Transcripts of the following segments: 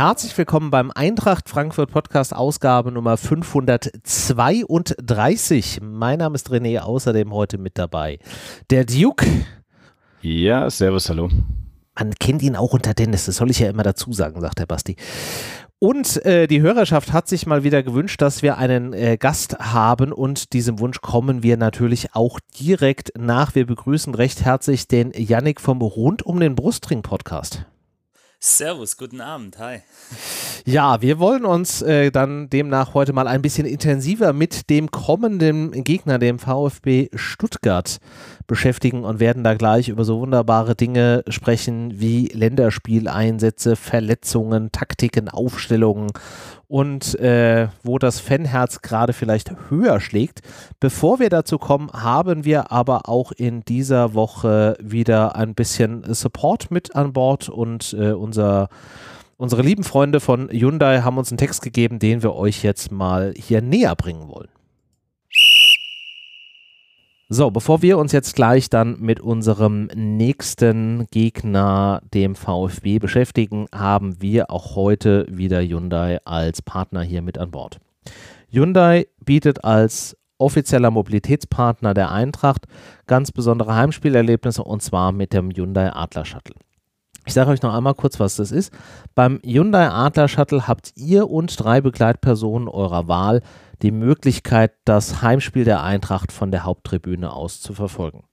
Herzlich willkommen beim Eintracht Frankfurt Podcast Ausgabe Nummer 532. Mein Name ist René, außerdem heute mit dabei der Duke. Ja, servus, hallo. Man kennt ihn auch unter Dennis, das soll ich ja immer dazu sagen, sagt der Basti. Und äh, die Hörerschaft hat sich mal wieder gewünscht, dass wir einen äh, Gast haben und diesem Wunsch kommen wir natürlich auch direkt nach. Wir begrüßen recht herzlich den Yannick vom Rund um den Brustring Podcast. Servus, guten Abend, hi. Ja, wir wollen uns äh, dann demnach heute mal ein bisschen intensiver mit dem kommenden Gegner, dem VfB Stuttgart, beschäftigen und werden da gleich über so wunderbare Dinge sprechen wie Länderspieleinsätze, Verletzungen, Taktiken, Aufstellungen und äh, wo das Fanherz gerade vielleicht höher schlägt. Bevor wir dazu kommen, haben wir aber auch in dieser Woche wieder ein bisschen Support mit an Bord und äh, unser Unsere lieben Freunde von Hyundai haben uns einen Text gegeben, den wir euch jetzt mal hier näher bringen wollen. So, bevor wir uns jetzt gleich dann mit unserem nächsten Gegner, dem VfB, beschäftigen, haben wir auch heute wieder Hyundai als Partner hier mit an Bord. Hyundai bietet als offizieller Mobilitätspartner der Eintracht ganz besondere Heimspielerlebnisse und zwar mit dem Hyundai Adler Shuttle. Ich sage euch noch einmal kurz, was das ist. Beim Hyundai Adler Shuttle habt ihr und drei Begleitpersonen eurer Wahl die Möglichkeit, das Heimspiel der Eintracht von der Haupttribüne aus zu verfolgen.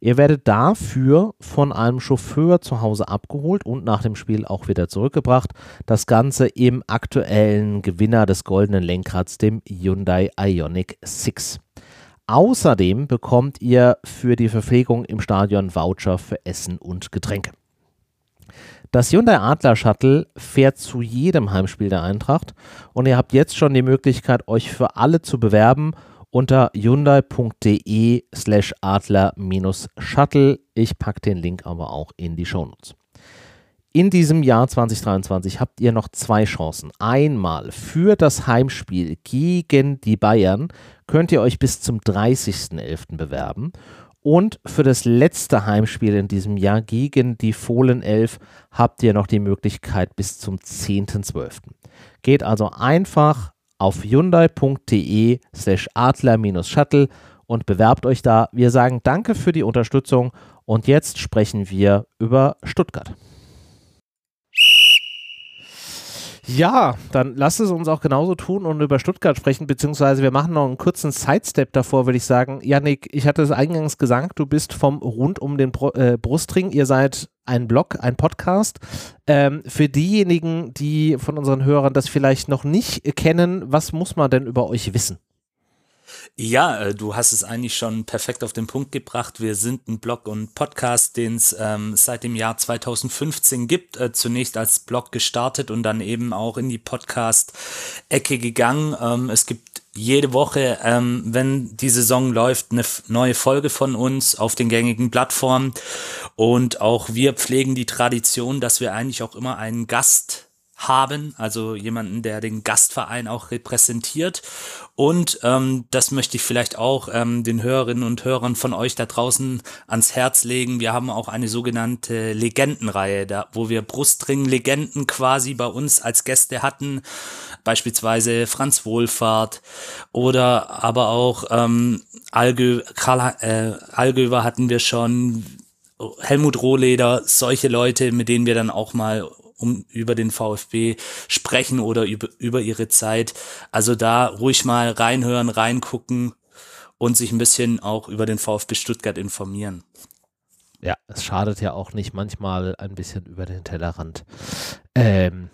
Ihr werdet dafür von einem Chauffeur zu Hause abgeholt und nach dem Spiel auch wieder zurückgebracht. Das Ganze im aktuellen Gewinner des goldenen Lenkrads, dem Hyundai Ioniq 6. Außerdem bekommt ihr für die Verpflegung im Stadion Voucher für Essen und Getränke. Das Hyundai Adler Shuttle fährt zu jedem Heimspiel der Eintracht und ihr habt jetzt schon die Möglichkeit, euch für alle zu bewerben unter hyundai.de slash adler-shuttle. Ich packe den Link aber auch in die Shownotes. In diesem Jahr 2023 habt ihr noch zwei Chancen. Einmal für das Heimspiel gegen die Bayern könnt ihr euch bis zum 30.11. bewerben und für das letzte Heimspiel in diesem Jahr gegen die Fohlen 11 habt ihr noch die Möglichkeit bis zum 10.12. Geht also einfach auf hyundai.de slash adler-shuttle und bewerbt euch da. Wir sagen danke für die Unterstützung und jetzt sprechen wir über Stuttgart. Ja, dann lasst es uns auch genauso tun und über Stuttgart sprechen, beziehungsweise wir machen noch einen kurzen Sidestep davor, würde ich sagen. Janik, ich hatte es eingangs gesagt, du bist vom rund um den Br äh, Brustring. Ihr seid ein Blog, ein Podcast. Ähm, für diejenigen, die von unseren Hörern das vielleicht noch nicht kennen, was muss man denn über euch wissen? Ja, äh, du hast es eigentlich schon perfekt auf den Punkt gebracht. Wir sind ein Blog und Podcast, den es ähm, seit dem Jahr 2015 gibt. Äh, zunächst als Blog gestartet und dann eben auch in die Podcast-Ecke gegangen. Ähm, es gibt jede Woche, ähm, wenn die Saison läuft, eine neue Folge von uns auf den gängigen Plattformen. Und auch wir pflegen die Tradition, dass wir eigentlich auch immer einen Gast haben, also jemanden, der den Gastverein auch repräsentiert. Und ähm, das möchte ich vielleicht auch ähm, den Hörerinnen und Hörern von euch da draußen ans Herz legen. Wir haben auch eine sogenannte Legendenreihe, da, wo wir Brustring-Legenden quasi bei uns als Gäste hatten, beispielsweise Franz Wohlfahrt oder aber auch ähm, Algö, Karl, äh, Algöver hatten wir schon, Helmut Rohleder, solche Leute, mit denen wir dann auch mal um über den VfB sprechen oder über, über ihre Zeit. Also da ruhig mal reinhören, reingucken und sich ein bisschen auch über den VfB Stuttgart informieren. Ja, es schadet ja auch nicht, manchmal ein bisschen über den Tellerrand ähm,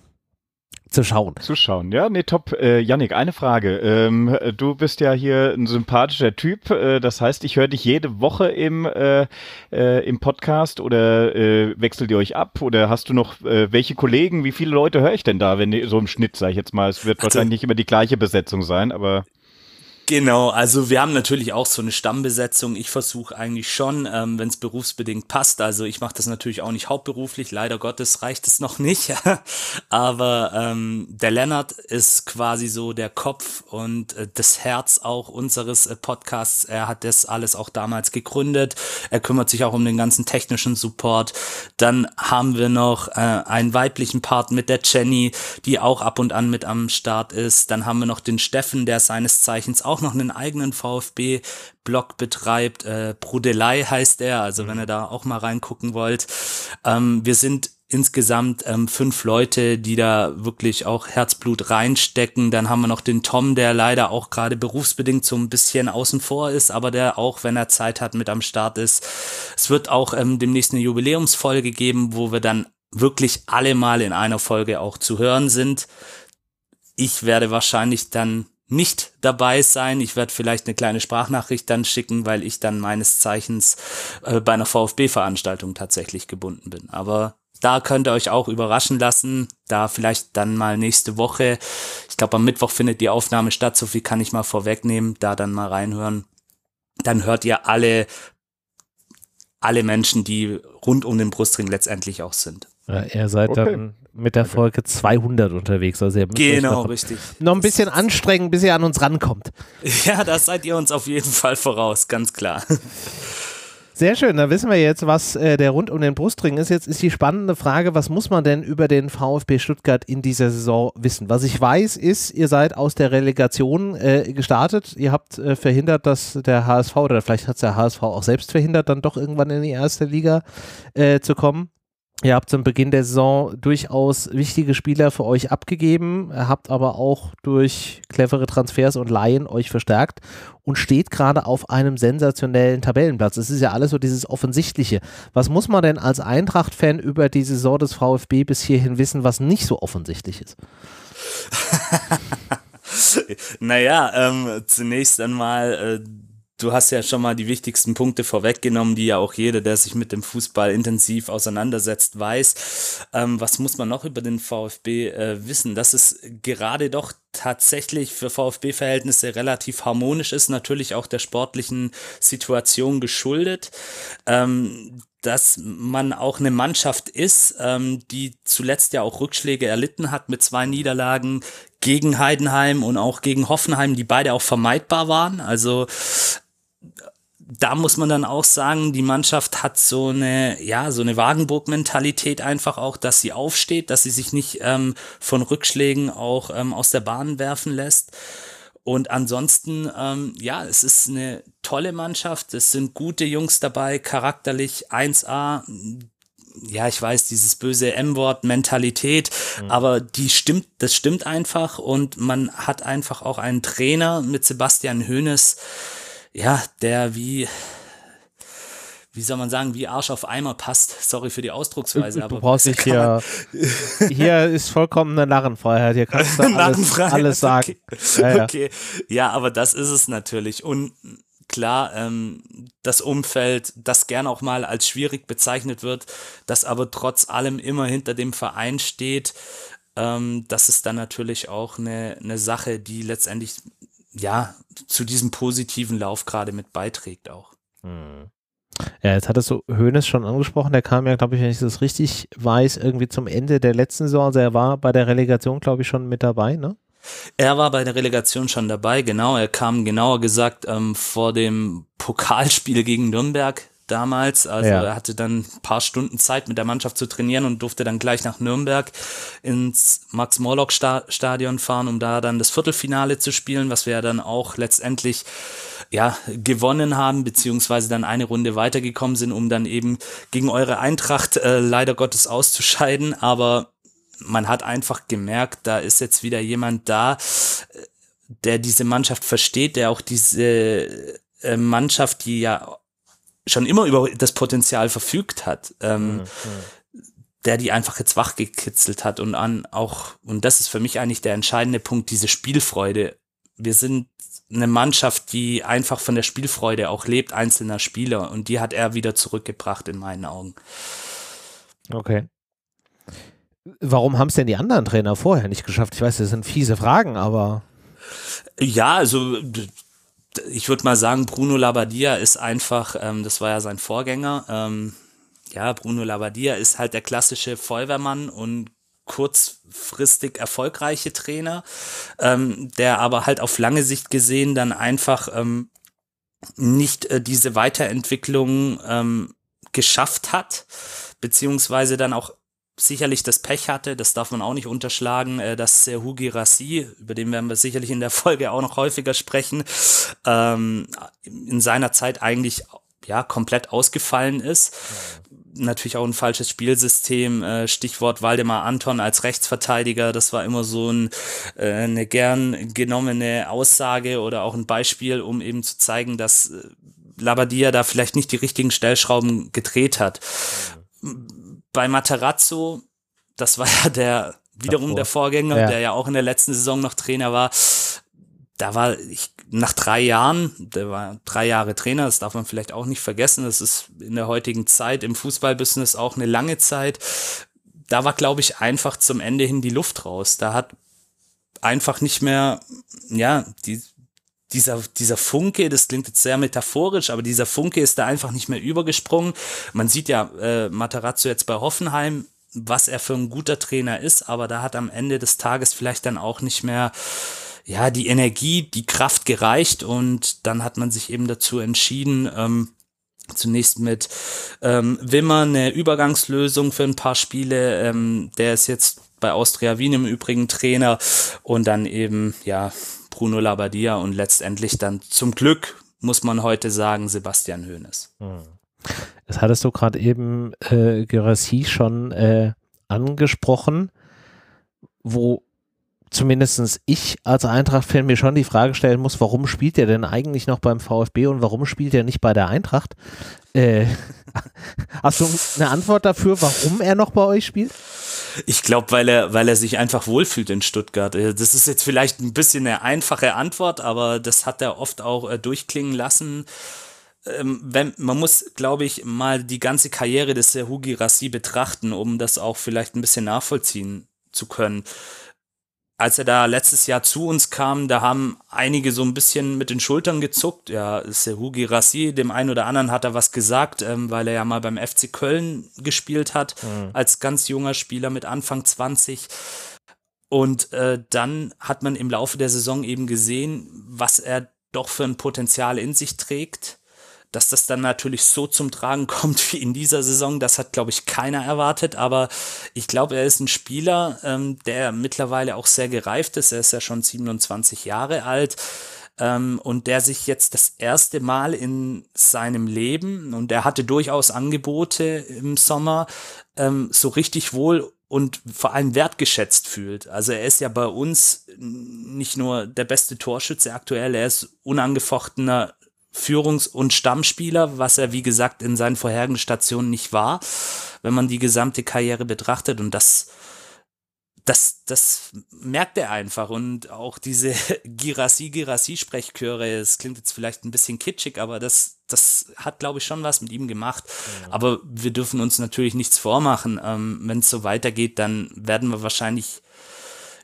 zu schauen. Zu schauen, ja, nee, top. Äh, Yannick, eine Frage. Ähm, du bist ja hier ein sympathischer Typ. Äh, das heißt, ich höre dich jede Woche im, äh, äh, im Podcast oder äh, wechselt ihr euch ab? Oder hast du noch äh, welche Kollegen? Wie viele Leute höre ich denn da, wenn so im Schnitt, sage ich jetzt mal? Es wird also, wahrscheinlich nicht immer die gleiche Besetzung sein, aber. Genau, also wir haben natürlich auch so eine Stammbesetzung. Ich versuche eigentlich schon, ähm, wenn es berufsbedingt passt. Also ich mache das natürlich auch nicht hauptberuflich. Leider Gottes reicht es noch nicht. Aber ähm, der Lennart ist quasi so der Kopf und äh, das Herz auch unseres äh, Podcasts. Er hat das alles auch damals gegründet. Er kümmert sich auch um den ganzen technischen Support. Dann haben wir noch äh, einen weiblichen Part mit der Jenny, die auch ab und an mit am Start ist. Dann haben wir noch den Steffen, der seines Zeichens auch noch einen eigenen VfB-Blog betreibt. Äh, Brudelei heißt er, also wenn ihr da auch mal reingucken wollt. Ähm, wir sind insgesamt ähm, fünf Leute, die da wirklich auch Herzblut reinstecken. Dann haben wir noch den Tom, der leider auch gerade berufsbedingt so ein bisschen außen vor ist, aber der auch, wenn er Zeit hat, mit am Start ist. Es wird auch ähm, demnächst eine Jubiläumsfolge geben, wo wir dann wirklich alle mal in einer Folge auch zu hören sind. Ich werde wahrscheinlich dann nicht dabei sein. Ich werde vielleicht eine kleine Sprachnachricht dann schicken, weil ich dann meines Zeichens äh, bei einer VfB-Veranstaltung tatsächlich gebunden bin. Aber da könnt ihr euch auch überraschen lassen. Da vielleicht dann mal nächste Woche. Ich glaube, am Mittwoch findet die Aufnahme statt. So viel kann ich mal vorwegnehmen. Da dann mal reinhören. Dann hört ihr alle, alle Menschen, die rund um den Brustring letztendlich auch sind. Ja, ihr seid okay. dann mit der Folge 200 unterwegs. Also ihr müsst genau, noch, richtig. Noch ein bisschen anstrengen, bis ihr an uns rankommt. Ja, da seid ihr uns auf jeden Fall voraus, ganz klar. Sehr schön, da wissen wir jetzt, was äh, der rund um den Brustring ist. Jetzt ist die spannende Frage, was muss man denn über den VfB Stuttgart in dieser Saison wissen? Was ich weiß, ist, ihr seid aus der Relegation äh, gestartet. Ihr habt äh, verhindert, dass der HSV, oder vielleicht hat es der HSV auch selbst verhindert, dann doch irgendwann in die erste Liga äh, zu kommen. Ihr habt zum Beginn der Saison durchaus wichtige Spieler für euch abgegeben, habt aber auch durch clevere Transfers und Laien euch verstärkt und steht gerade auf einem sensationellen Tabellenplatz. Es ist ja alles so dieses Offensichtliche. Was muss man denn als Eintracht-Fan über die Saison des VfB bis hierhin wissen, was nicht so offensichtlich ist? naja, ähm, zunächst einmal. Äh du hast ja schon mal die wichtigsten Punkte vorweggenommen, die ja auch jeder, der sich mit dem Fußball intensiv auseinandersetzt, weiß. Ähm, was muss man noch über den VfB äh, wissen? Dass es gerade doch tatsächlich für VfB-Verhältnisse relativ harmonisch ist, natürlich auch der sportlichen Situation geschuldet. Ähm, dass man auch eine Mannschaft ist, ähm, die zuletzt ja auch Rückschläge erlitten hat mit zwei Niederlagen gegen Heidenheim und auch gegen Hoffenheim, die beide auch vermeidbar waren. Also da muss man dann auch sagen, die Mannschaft hat so eine, ja, so eine Wagenburg-Mentalität einfach auch, dass sie aufsteht, dass sie sich nicht ähm, von Rückschlägen auch ähm, aus der Bahn werfen lässt. Und ansonsten, ähm, ja, es ist eine tolle Mannschaft. Es sind gute Jungs dabei, charakterlich 1A. Ja, ich weiß, dieses böse M-Wort, Mentalität, mhm. aber die stimmt, das stimmt einfach und man hat einfach auch einen Trainer mit Sebastian Hoeneß, ja, der wie, wie soll man sagen, wie Arsch auf Eimer passt. Sorry für die Ausdrucksweise. Du, du brauchst nicht hier, hier ist vollkommen eine Narrenfreiheit. Hier kannst du alles, alles sagen. Okay. Ja, ja. okay, ja, aber das ist es natürlich. Und klar, ähm, das Umfeld, das gern auch mal als schwierig bezeichnet wird, das aber trotz allem immer hinter dem Verein steht, ähm, das ist dann natürlich auch eine, eine Sache, die letztendlich ja, zu diesem positiven Lauf gerade mit beiträgt auch. Hm. Ja, jetzt hattest du Hoeneß schon angesprochen, der kam ja, glaube ich, wenn ich das richtig weiß, irgendwie zum Ende der letzten Saison, also er war bei der Relegation, glaube ich, schon mit dabei, ne? Er war bei der Relegation schon dabei, genau. Er kam genauer gesagt ähm, vor dem Pokalspiel gegen Nürnberg damals. Also ja. er hatte dann ein paar Stunden Zeit mit der Mannschaft zu trainieren und durfte dann gleich nach Nürnberg ins Max-Morlock-Stadion fahren, um da dann das Viertelfinale zu spielen, was wir ja dann auch letztendlich ja, gewonnen haben, beziehungsweise dann eine Runde weitergekommen sind, um dann eben gegen eure Eintracht äh, leider Gottes auszuscheiden. Aber man hat einfach gemerkt, da ist jetzt wieder jemand da, der diese Mannschaft versteht, der auch diese äh, Mannschaft, die ja schon immer über das Potenzial verfügt hat, ähm, mhm. der die einfach jetzt wachgekitzelt hat und an auch, und das ist für mich eigentlich der entscheidende Punkt, diese Spielfreude. Wir sind eine Mannschaft, die einfach von der Spielfreude auch lebt, einzelner Spieler, und die hat er wieder zurückgebracht in meinen Augen. Okay. Warum haben es denn die anderen Trainer vorher nicht geschafft? Ich weiß, das sind fiese Fragen, aber. Ja, also ich würde mal sagen, Bruno Labbadia ist einfach, ähm, das war ja sein Vorgänger, ähm, ja, Bruno Labbadia ist halt der klassische Feuerwehrmann und kurzfristig erfolgreiche Trainer, ähm, der aber halt auf lange Sicht gesehen dann einfach ähm, nicht äh, diese Weiterentwicklung ähm, geschafft hat, beziehungsweise dann auch sicherlich das Pech hatte, das darf man auch nicht unterschlagen, äh, dass Hugi Rassi, über den werden wir sicherlich in der Folge auch noch häufiger sprechen, ähm, in seiner Zeit eigentlich ja komplett ausgefallen ist. Natürlich auch ein falsches Spielsystem. Äh, Stichwort Waldemar Anton als Rechtsverteidiger. Das war immer so ein, äh, eine gern genommene Aussage oder auch ein Beispiel, um eben zu zeigen, dass äh, Labadia da vielleicht nicht die richtigen Stellschrauben gedreht hat. Bei Materazzo, das war ja der wiederum Davor. der Vorgänger, ja. der ja auch in der letzten Saison noch Trainer war. Da war ich nach drei Jahren, der war drei Jahre Trainer, das darf man vielleicht auch nicht vergessen. Das ist in der heutigen Zeit im Fußballbusiness auch eine lange Zeit. Da war, glaube ich, einfach zum Ende hin die Luft raus. Da hat einfach nicht mehr, ja, die, dieser, dieser Funke, das klingt jetzt sehr metaphorisch, aber dieser Funke ist da einfach nicht mehr übergesprungen. Man sieht ja äh, Matarazzo jetzt bei Hoffenheim, was er für ein guter Trainer ist, aber da hat am Ende des Tages vielleicht dann auch nicht mehr ja die Energie, die Kraft gereicht und dann hat man sich eben dazu entschieden, ähm, zunächst mit ähm, Wimmer eine Übergangslösung für ein paar Spiele. Ähm, der ist jetzt bei Austria Wien im Übrigen Trainer und dann eben ja Bruno Labbadia und letztendlich dann zum Glück, muss man heute sagen, Sebastian Hoeneß. Hm. Das hattest du gerade eben äh, Gerassi schon äh, angesprochen, wo zumindest ich als Eintracht-Fan mir schon die Frage stellen muss, warum spielt er denn eigentlich noch beim VfB und warum spielt er nicht bei der Eintracht? Äh, hast du eine Antwort dafür, warum er noch bei euch spielt? Ich glaube, weil er, weil er sich einfach wohlfühlt in Stuttgart. Äh, das ist jetzt vielleicht ein bisschen eine einfache Antwort, aber das hat er oft auch äh, durchklingen lassen. Ähm, wenn, man muss, glaube ich, mal die ganze Karriere des Serhugi Rassi betrachten, um das auch vielleicht ein bisschen nachvollziehen zu können als er da letztes Jahr zu uns kam, da haben einige so ein bisschen mit den Schultern gezuckt. Ja, Sehugi Rassi, dem einen oder anderen hat er was gesagt, ähm, weil er ja mal beim FC Köln gespielt hat, mhm. als ganz junger Spieler mit Anfang 20. Und äh, dann hat man im Laufe der Saison eben gesehen, was er doch für ein Potenzial in sich trägt dass das dann natürlich so zum Tragen kommt wie in dieser Saison, das hat, glaube ich, keiner erwartet. Aber ich glaube, er ist ein Spieler, ähm, der mittlerweile auch sehr gereift ist. Er ist ja schon 27 Jahre alt ähm, und der sich jetzt das erste Mal in seinem Leben, und er hatte durchaus Angebote im Sommer, ähm, so richtig wohl und vor allem wertgeschätzt fühlt. Also er ist ja bei uns nicht nur der beste Torschütze aktuell, er ist unangefochtener Führungs- und Stammspieler, was er, wie gesagt, in seinen vorherigen Stationen nicht war, wenn man die gesamte Karriere betrachtet. Und das, das, das merkt er einfach. Und auch diese Girassi, Girassi-Sprechchöre, es klingt jetzt vielleicht ein bisschen kitschig, aber das, das hat, glaube ich, schon was mit ihm gemacht. Ja. Aber wir dürfen uns natürlich nichts vormachen. Ähm, wenn es so weitergeht, dann werden wir wahrscheinlich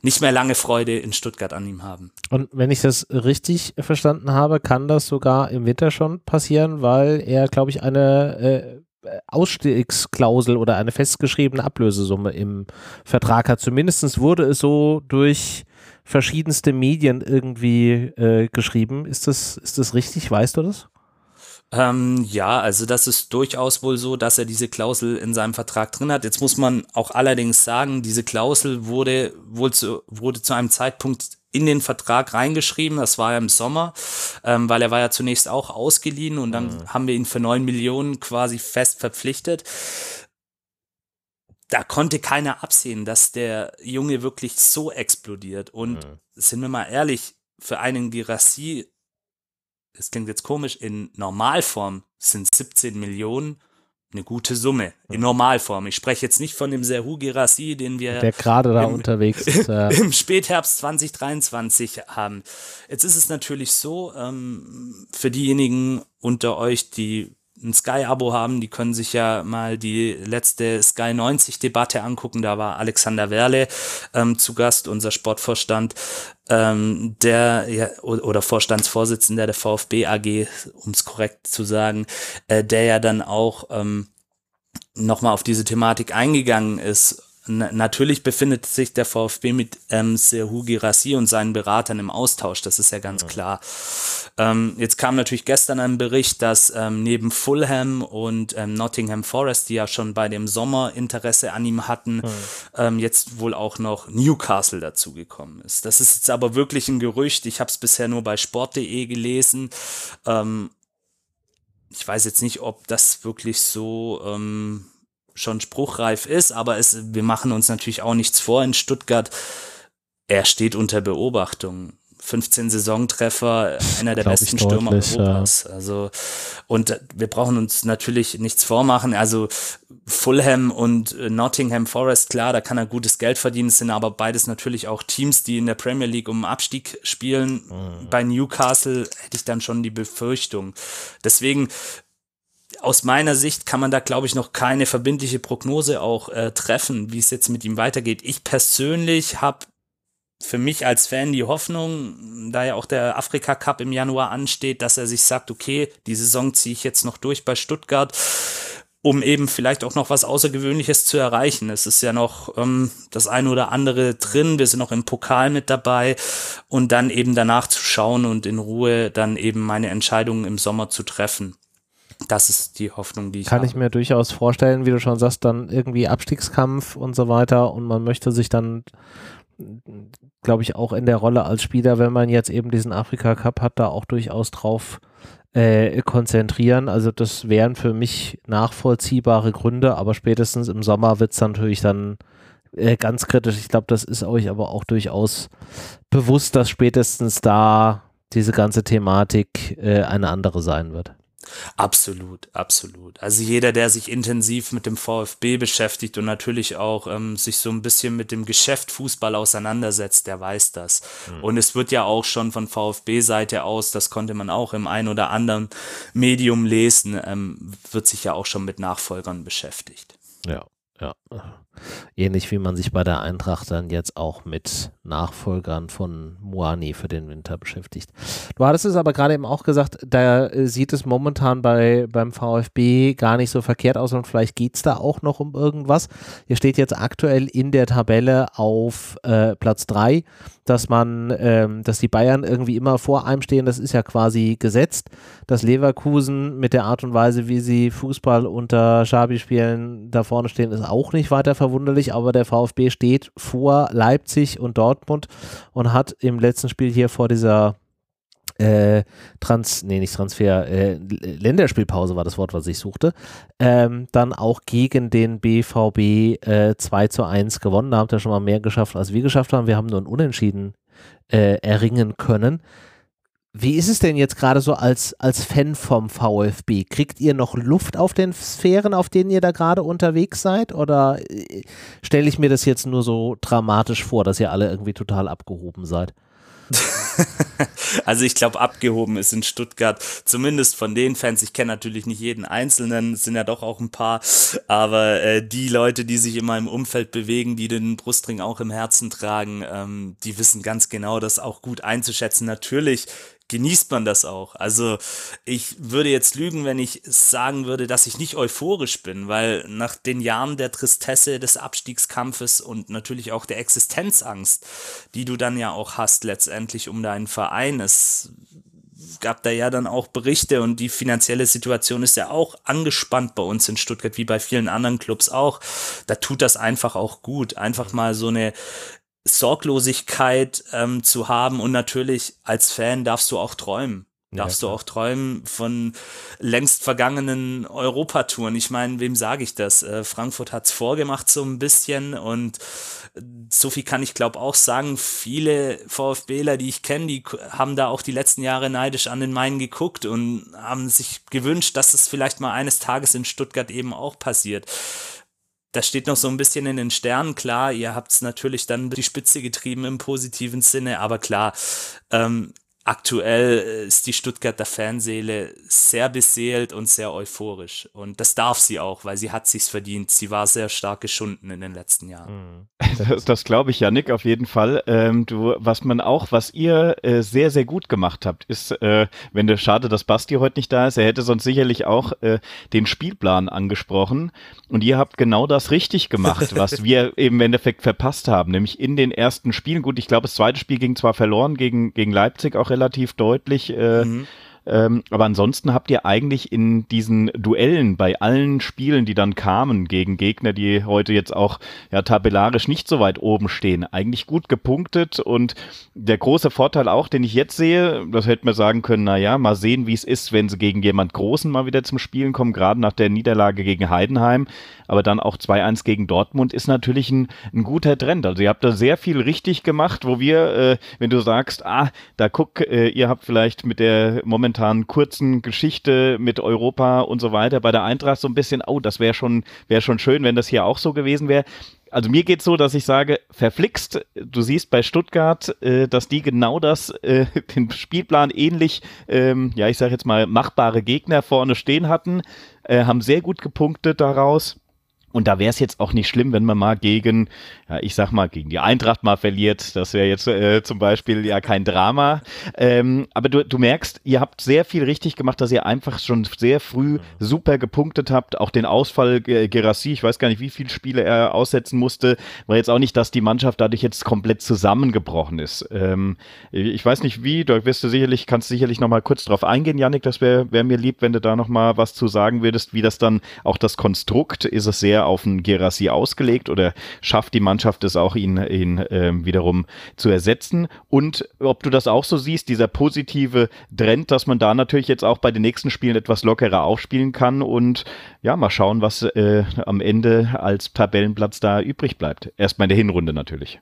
nicht mehr lange Freude in Stuttgart an ihm haben. Und wenn ich das richtig verstanden habe, kann das sogar im Winter schon passieren, weil er, glaube ich, eine äh, Ausstiegsklausel oder eine festgeschriebene Ablösesumme im Vertrag hat. Zumindest wurde es so durch verschiedenste Medien irgendwie äh, geschrieben. Ist das, ist das richtig? Weißt du das? Ähm, ja, also das ist durchaus wohl so, dass er diese Klausel in seinem Vertrag drin hat. Jetzt muss man auch allerdings sagen, diese Klausel wurde wohl zu, wurde zu einem Zeitpunkt in den Vertrag reingeschrieben. Das war ja im Sommer, ähm, weil er war ja zunächst auch ausgeliehen und dann mhm. haben wir ihn für neun Millionen quasi fest verpflichtet. Da konnte keiner absehen, dass der Junge wirklich so explodiert. Und mhm. sind wir mal ehrlich, für einen Girassi das klingt jetzt komisch, in Normalform sind 17 Millionen eine gute Summe. In Normalform. Ich spreche jetzt nicht von dem Serhu Girassi, den wir der gerade da im, unterwegs ist, ja. im Spätherbst 2023 haben. Jetzt ist es natürlich so, ähm, für diejenigen unter euch, die ein Sky-Abo haben, die können sich ja mal die letzte Sky 90-Debatte angucken. Da war Alexander Werle ähm, zu Gast, unser Sportvorstand, ähm, der ja, oder Vorstandsvorsitzender der VfB AG, um es korrekt zu sagen, äh, der ja dann auch ähm, nochmal auf diese Thematik eingegangen ist natürlich befindet sich der VfB mit ähm, Serhu Girassi und seinen Beratern im Austausch, das ist ja ganz ja. klar. Ähm, jetzt kam natürlich gestern ein Bericht, dass ähm, neben Fulham und ähm, Nottingham Forest, die ja schon bei dem Sommer Interesse an ihm hatten, ja. ähm, jetzt wohl auch noch Newcastle dazugekommen ist. Das ist jetzt aber wirklich ein Gerücht. Ich habe es bisher nur bei sport.de gelesen. Ähm, ich weiß jetzt nicht, ob das wirklich so ähm, schon spruchreif ist, aber es, wir machen uns natürlich auch nichts vor in Stuttgart. Er steht unter Beobachtung. 15 Saisontreffer, einer der besten Stürmer deutlich, Europas. Ja. Also, und wir brauchen uns natürlich nichts vormachen. Also, Fulham und Nottingham Forest, klar, da kann er gutes Geld verdienen, sind aber beides natürlich auch Teams, die in der Premier League um Abstieg spielen. Mhm. Bei Newcastle hätte ich dann schon die Befürchtung. Deswegen aus meiner Sicht kann man da, glaube ich, noch keine verbindliche Prognose auch äh, treffen, wie es jetzt mit ihm weitergeht. Ich persönlich habe für mich als Fan die Hoffnung, da ja auch der Afrika Cup im Januar ansteht, dass er sich sagt, okay, die Saison ziehe ich jetzt noch durch bei Stuttgart, um eben vielleicht auch noch was Außergewöhnliches zu erreichen. Es ist ja noch ähm, das eine oder andere drin, wir sind noch im Pokal mit dabei und dann eben danach zu schauen und in Ruhe dann eben meine Entscheidungen im Sommer zu treffen. Das ist die Hoffnung, die ich Kann habe. ich mir durchaus vorstellen, wie du schon sagst, dann irgendwie Abstiegskampf und so weiter und man möchte sich dann, glaube ich, auch in der Rolle als Spieler, wenn man jetzt eben diesen Afrika Cup hat, da auch durchaus drauf äh, konzentrieren. Also das wären für mich nachvollziehbare Gründe, aber spätestens im Sommer wird es natürlich dann äh, ganz kritisch. Ich glaube, das ist euch aber auch durchaus bewusst, dass spätestens da diese ganze Thematik äh, eine andere sein wird. Absolut, absolut. Also jeder, der sich intensiv mit dem VfB beschäftigt und natürlich auch ähm, sich so ein bisschen mit dem Geschäft Fußball auseinandersetzt, der weiß das. Mhm. Und es wird ja auch schon von VfB-Seite aus, das konnte man auch im ein oder anderen Medium lesen, ähm, wird sich ja auch schon mit Nachfolgern beschäftigt. Ja, ja. Ähnlich wie man sich bei der Eintracht dann jetzt auch mit Nachfolgern von Moani für den Winter beschäftigt. Du hattest es aber gerade eben auch gesagt, da sieht es momentan bei, beim VfB gar nicht so verkehrt aus und vielleicht geht es da auch noch um irgendwas. Ihr steht jetzt aktuell in der Tabelle auf äh, Platz 3 dass man, ähm, dass die Bayern irgendwie immer vor einem stehen, das ist ja quasi gesetzt. Dass Leverkusen mit der Art und Weise, wie sie Fußball unter Schabi spielen, da vorne stehen, ist auch nicht weiter verwunderlich, aber der VfB steht vor Leipzig und Dortmund und hat im letzten Spiel hier vor dieser äh, Trans, nee, nicht Transfer, äh, Länderspielpause war das Wort, was ich suchte, ähm, dann auch gegen den BVB äh, 2 zu 1 gewonnen. Da habt ihr schon mal mehr geschafft, als wir geschafft haben. Wir haben nur ein Unentschieden äh, erringen können. Wie ist es denn jetzt gerade so als, als Fan vom VfB? Kriegt ihr noch Luft auf den Sphären, auf denen ihr da gerade unterwegs seid? Oder äh, stelle ich mir das jetzt nur so dramatisch vor, dass ihr alle irgendwie total abgehoben seid? also ich glaube, abgehoben ist in Stuttgart, zumindest von den Fans. Ich kenne natürlich nicht jeden Einzelnen, es sind ja doch auch ein paar, aber äh, die Leute, die sich in meinem Umfeld bewegen, die den Brustring auch im Herzen tragen, ähm, die wissen ganz genau, das auch gut einzuschätzen. Natürlich genießt man das auch. Also ich würde jetzt lügen, wenn ich sagen würde, dass ich nicht euphorisch bin, weil nach den Jahren der Tristesse des Abstiegskampfes und natürlich auch der Existenzangst, die du dann ja auch hast letztendlich um deinen Verein, es gab da ja dann auch Berichte und die finanzielle Situation ist ja auch angespannt bei uns in Stuttgart, wie bei vielen anderen Clubs auch. Da tut das einfach auch gut, einfach mal so eine Sorglosigkeit ähm, zu haben und natürlich als Fan darfst du auch träumen. Darfst ja, du auch träumen von längst vergangenen Europatouren? Ich meine, wem sage ich das? Äh, Frankfurt hat's vorgemacht so ein bisschen und so viel kann ich glaube auch sagen. Viele VfBler, die ich kenne, die haben da auch die letzten Jahre neidisch an den Main geguckt und haben sich gewünscht, dass es vielleicht mal eines Tages in Stuttgart eben auch passiert das steht noch so ein bisschen in den Sternen. Klar, ihr habt es natürlich dann die Spitze getrieben im positiven Sinne, aber klar, ähm, aktuell äh, ist die Stuttgarter Fanseele sehr beseelt und sehr euphorisch. Und das darf sie auch, weil sie hat sich's verdient. Sie war sehr stark geschunden in den letzten Jahren. Mhm. Das, das glaube ich, Janik, auf jeden Fall. Ähm, du, was man auch, was ihr äh, sehr, sehr gut gemacht habt, ist, äh, wenn der schade, dass Basti heute nicht da ist, er hätte sonst sicherlich auch äh, den Spielplan angesprochen. Und ihr habt genau das richtig gemacht, was wir eben im Endeffekt verpasst haben, nämlich in den ersten Spielen. Gut, ich glaube, das zweite Spiel ging zwar verloren gegen, gegen Leipzig auch relativ deutlich. Äh, mhm. Ähm, aber ansonsten habt ihr eigentlich in diesen Duellen bei allen Spielen, die dann kamen gegen Gegner, die heute jetzt auch ja tabellarisch nicht so weit oben stehen, eigentlich gut gepunktet und der große Vorteil auch, den ich jetzt sehe, das hätte man sagen können, na ja, mal sehen, wie es ist, wenn sie gegen jemand Großen mal wieder zum Spielen kommen, gerade nach der Niederlage gegen Heidenheim, aber dann auch 2-1 gegen Dortmund ist natürlich ein, ein guter Trend. Also ihr habt da sehr viel richtig gemacht, wo wir, äh, wenn du sagst, ah, da guck, äh, ihr habt vielleicht mit der momentan momentan kurzen Geschichte mit Europa und so weiter bei der Eintracht so ein bisschen, oh, das wäre schon, wäre schon schön, wenn das hier auch so gewesen wäre. Also mir geht es so, dass ich sage, verflixt, du siehst bei Stuttgart, äh, dass die genau das, äh, den Spielplan ähnlich, ähm, ja, ich sage jetzt mal, machbare Gegner vorne stehen hatten, äh, haben sehr gut gepunktet daraus und da wäre es jetzt auch nicht schlimm, wenn man mal gegen, ja, ich sag mal, gegen die Eintracht mal verliert. Das wäre jetzt äh, zum Beispiel ja kein Drama. Ähm, aber du, du merkst, ihr habt sehr viel richtig gemacht, dass ihr einfach schon sehr früh super gepunktet habt. Auch den Ausfall äh, Gerassi, ich weiß gar nicht, wie viele Spiele er aussetzen musste, war jetzt auch nicht, dass die Mannschaft dadurch jetzt komplett zusammengebrochen ist. Ähm, ich weiß nicht wie, da wirst du sicherlich, kannst sicherlich noch mal kurz drauf eingehen, Janik. Das wäre wär mir lieb, wenn du da noch mal was zu sagen würdest, wie das dann auch das Konstrukt, ist es sehr auf einen Gerassi ausgelegt oder schafft die Mannschaft es auch, ihn, ihn äh, wiederum zu ersetzen? Und ob du das auch so siehst, dieser positive Trend, dass man da natürlich jetzt auch bei den nächsten Spielen etwas lockerer aufspielen kann und ja, mal schauen, was äh, am Ende als Tabellenplatz da übrig bleibt. Erstmal in der Hinrunde natürlich.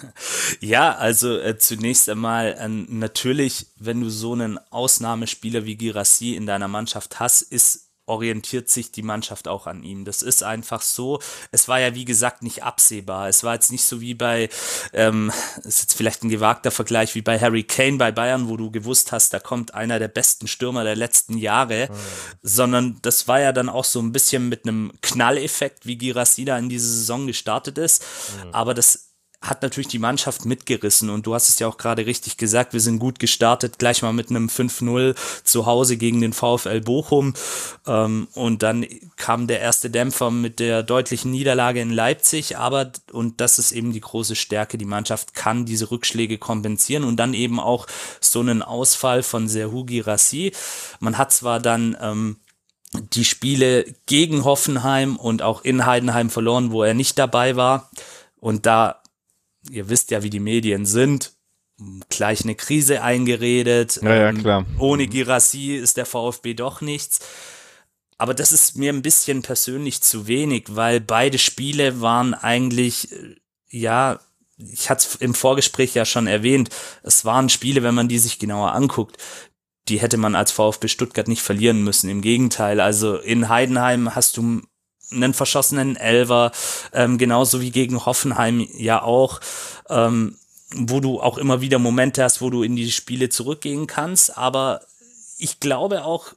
ja, also äh, zunächst einmal äh, natürlich, wenn du so einen Ausnahmespieler wie Girassi in deiner Mannschaft hast, ist orientiert sich die Mannschaft auch an ihm. Das ist einfach so. Es war ja, wie gesagt, nicht absehbar. Es war jetzt nicht so wie bei, ähm, ist jetzt vielleicht ein gewagter Vergleich, wie bei Harry Kane bei Bayern, wo du gewusst hast, da kommt einer der besten Stürmer der letzten Jahre, mhm. sondern das war ja dann auch so ein bisschen mit einem Knalleffekt, wie Girasida in diese Saison gestartet ist. Mhm. Aber das hat natürlich die Mannschaft mitgerissen und du hast es ja auch gerade richtig gesagt, wir sind gut gestartet, gleich mal mit einem 5-0 zu Hause gegen den VfL Bochum ähm, und dann kam der erste Dämpfer mit der deutlichen Niederlage in Leipzig, aber und das ist eben die große Stärke, die Mannschaft kann diese Rückschläge kompensieren und dann eben auch so einen Ausfall von Serhugi Rassi. Man hat zwar dann ähm, die Spiele gegen Hoffenheim und auch in Heidenheim verloren, wo er nicht dabei war. Und da ihr wisst ja, wie die Medien sind, gleich eine Krise eingeredet. Ja, ja, ähm, klar. ohne Girassi ist der VfB doch nichts. Aber das ist mir ein bisschen persönlich zu wenig, weil beide Spiele waren eigentlich, äh, ja, ich hatte es im Vorgespräch ja schon erwähnt, es waren Spiele, wenn man die sich genauer anguckt, die hätte man als VfB Stuttgart nicht verlieren müssen. Im Gegenteil, also in Heidenheim hast du einen verschossenen Elver, ähm, genauso wie gegen Hoffenheim ja auch, ähm, wo du auch immer wieder Momente hast, wo du in die Spiele zurückgehen kannst. Aber ich glaube auch,